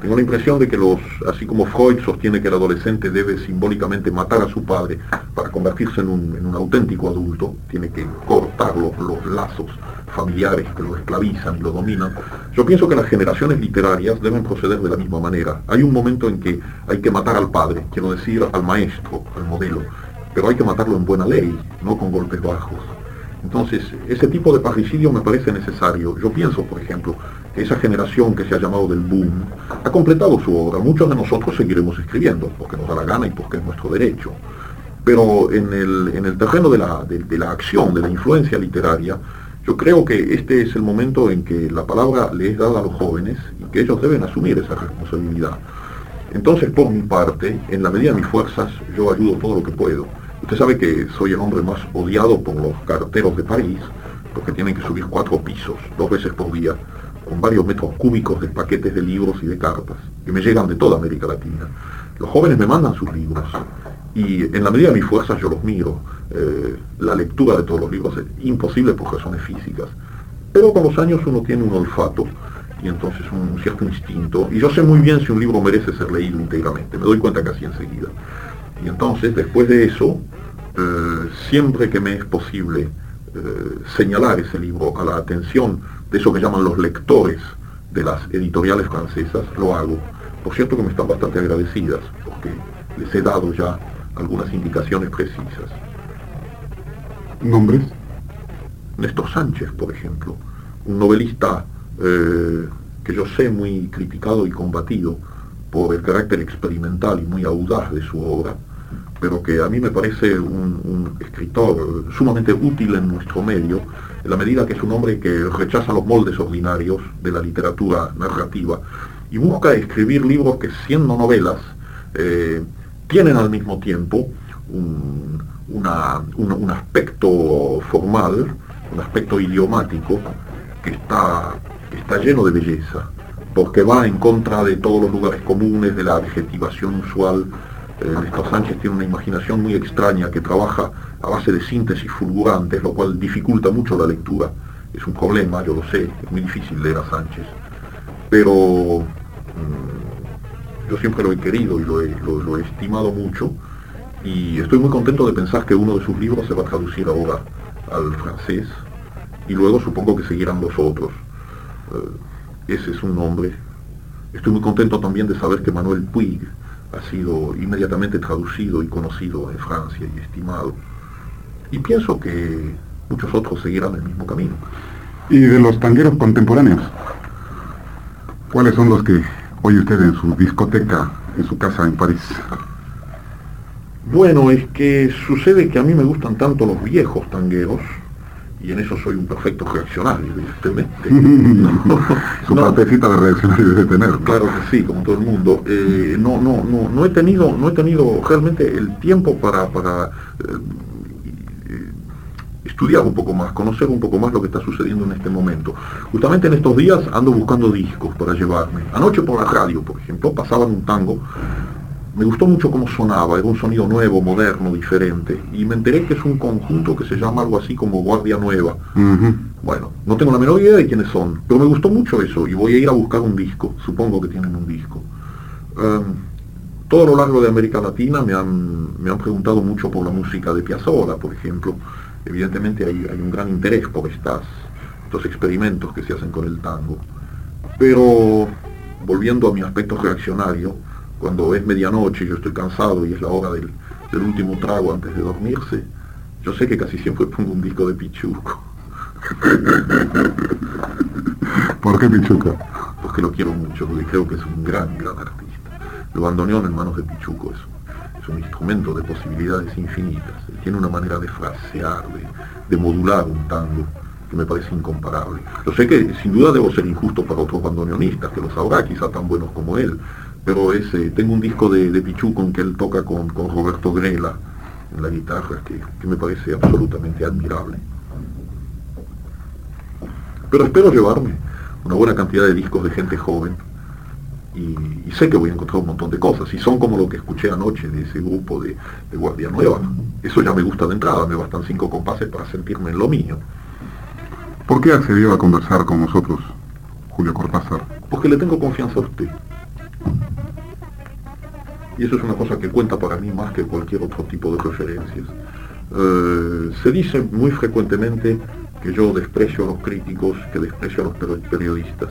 Tengo la impresión de que los, así como Freud sostiene que el adolescente debe simbólicamente matar a su padre para convertirse en un, auténtico adulto, tiene que cortar los, lazos familiares que lo esclavizan y lo dominan. Yo pienso que las generaciones literarias deben proceder de la misma manera. Hay un momento en que hay que matar al padre, quiero decir al maestro, al modelo, pero hay que matarlo en buena ley, no con golpes bajos. Entonces, ese tipo de parricidio me parece necesario. Yo pienso, por ejemplo, esa generación que se ha llamado del boom ha completado su obra. Muchos de nosotros seguiremos escribiendo, porque nos da la gana y porque es nuestro derecho. Pero en el, terreno de la, de la acción, de la influencia literaria, yo creo que este es el momento en que la palabra le es dada a los jóvenes y que ellos deben asumir esa responsabilidad. Entonces, por mi parte, en la medida de mis fuerzas, yo ayudo todo lo que puedo. Usted sabe que soy el hombre más odiado por los carteros de París, porque tienen que subir cuatro pisos, dos veces por día, con varios metros cúbicos de paquetes de libros y de cartas, que me llegan de toda América Latina. Los jóvenes me mandan sus libros y en la medida de mis fuerzas yo los miro. Eh, la lectura de todos los libros es imposible por razones físicas. Pero con los años uno tiene un olfato y entonces un cierto instinto. Y yo sé muy bien si un libro merece ser leído íntegramente. Me doy cuenta casi enseguida. Y entonces, después de eso, eh, siempre que me es posible eh, señalar ese libro a la atención de eso que llaman los lectores de las editoriales francesas, lo hago. Por cierto que me están bastante agradecidas, porque les he dado ya algunas indicaciones precisas. ¿Nombres? Néstor Sánchez, por ejemplo, un novelista eh, que yo sé muy criticado y combatido por el carácter experimental y muy audaz de su obra, pero que a mí me parece un, escritor sumamente útil en nuestro medio, la medida que es un hombre que rechaza los moldes ordinarios de la literatura narrativa. Y busca escribir libros que siendo novelas eh, tienen al mismo tiempo un, un, aspecto formal, un aspecto idiomático que está, está lleno de belleza, porque va en contra de todos los lugares comunes, de la adjetivación usual. Néstor eh, Sánchez tiene una imaginación muy extraña que trabaja a base de síntesis fulgurantes, lo cual dificulta mucho la lectura. Es un problema, yo lo sé, es muy difícil leer a Sánchez. Pero mm, yo siempre lo he querido y lo he, estimado mucho y estoy muy contento de pensar que uno de sus libros se va a traducir ahora al francés y luego supongo que seguirán los otros. Eh, ese es un nombre. Estoy muy contento también de saber que Manuel Puig, ha sido inmediatamente traducido y conocido en Francia y estimado. Y pienso que muchos otros seguirán el mismo camino. ¿Y de los tangueros contemporáneos? ¿Cuáles son los que oye usted en su discoteca, en su casa en París? Bueno, es que sucede que a mí me gustan tanto los viejos tangueros, y en eso soy un perfecto reaccionario, evidentemente. Su partecita de reaccionario debe tener. Claro que sí, como todo el mundo. Eh, no, no, no, no he tenido, no he tenido realmente el tiempo para, para eh, estudiar un poco más, conocer un poco más lo que está sucediendo en este momento. Justamente en estos días ando buscando discos para llevarme. Anoche por la radio, por ejemplo, pasaban un tango. Me gustó mucho cómo sonaba, era un sonido nuevo, moderno, diferente. Y me enteré que es un conjunto que se llama algo así como Guardia Nueva. Bueno, no tengo la menor idea de quiénes son, pero me gustó mucho eso y voy a ir a buscar un disco. Supongo que tienen un disco. Em, todo lo largo de América Latina me han, me han preguntado mucho por la música de Piazzolla, por ejemplo evidentemente hay, un gran interés por estas, estos experimentos que se hacen con el tango. Pero volviendo a mi aspecto reaccionario, cuando es medianoche y yo estoy cansado y es la hora del, último trago antes de dormirse, yo sé que casi siempre pongo un disco de Pichuco. ¿Por qué Pichuco? Porque lo quiero mucho, porque creo que es un gran, gran artista. Lo bandoneón en manos de Pichuco es un instrumento de posibilidades infinitas. tiene una manera de frasear, de, modular un tango que me parece incomparable. Yo sé que sin duda debo ser injusto para otros bandoneonistas, que los habrá quizá tan buenos como él, pero ese, tengo un disco de, de Pichu con que él toca con, Roberto Grela en la guitarra, que, que me parece absolutamente admirable. Pero espero llevarme una buena cantidad de discos de gente joven, y, sé que voy a encontrar un montón de cosas. Y son como lo que escuché anoche de ese grupo de, Guardia Nueva. Eso ya me gusta de entrada, me bastan cinco compases para sentirme en lo mío. ¿Por qué accedió a conversar con nosotros, Julio Cortázar? Porque le tengo confianza a usted. Y eso es una cosa que cuenta para mí más que cualquier otro tipo de referencias. Eh, se dice muy frecuentemente que yo desprecio a los críticos, que desprecio a los periodistas.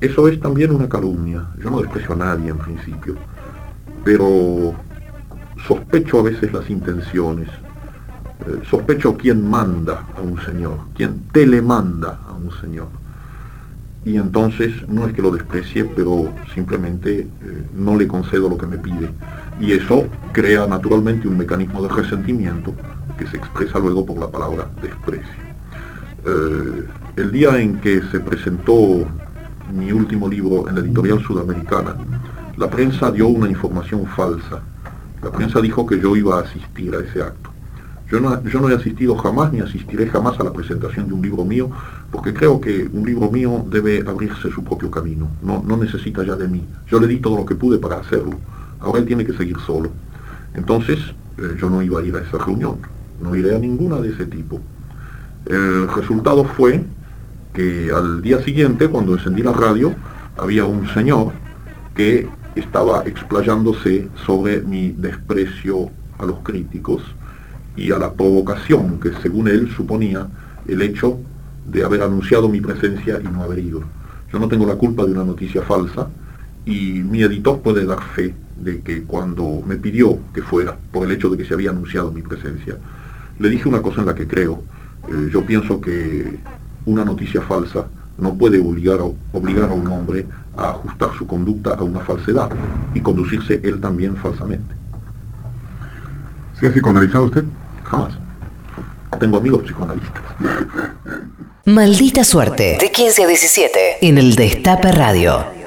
Eso es también una calumnia. Yo no desprecio a nadie en principio, pero sospecho a veces las intenciones. Eh, sospecho quién manda a un señor, quién telemanda a un señor. Y entonces no es que lo desprecie, pero simplemente eh, no le concedo lo que me pide. Y eso crea naturalmente un mecanismo de resentimiento que se expresa luego por la palabra desprecio. Eh, el día en que se presentó mi último libro en la editorial sudamericana, la prensa dio una información falsa. La prensa dijo que yo iba a asistir a ese acto. Yo no, yo no he asistido jamás ni asistiré jamás a la presentación de un libro mío, porque creo que un libro mío debe abrirse su propio camino, no, no necesita ya de mí. Yo le di todo lo que pude para hacerlo, ahora él tiene que seguir solo. Entonces eh, yo no iba a ir a esa reunión, no iré a ninguna de ese tipo. El resultado fue que al día siguiente, cuando encendí la radio, había un señor que estaba explayándose sobre mi desprecio a los críticos y a la provocación que según él suponía el hecho de haber anunciado mi presencia y no haber ido. Yo no tengo la culpa de una noticia falsa y mi editor puede dar fe de que cuando me pidió que fuera por el hecho de que se había anunciado mi presencia, le dije una cosa en la que creo. Eh, yo pienso que una noticia falsa no puede obligar a, obligar a un hombre a ajustar su conducta a una falsedad y conducirse él también falsamente. ¿Se ha psicoanalizado usted? Jamás. Tengo amigos psicoanalistas. Maldita suerte. De 15 a 17. En el Destape Radio.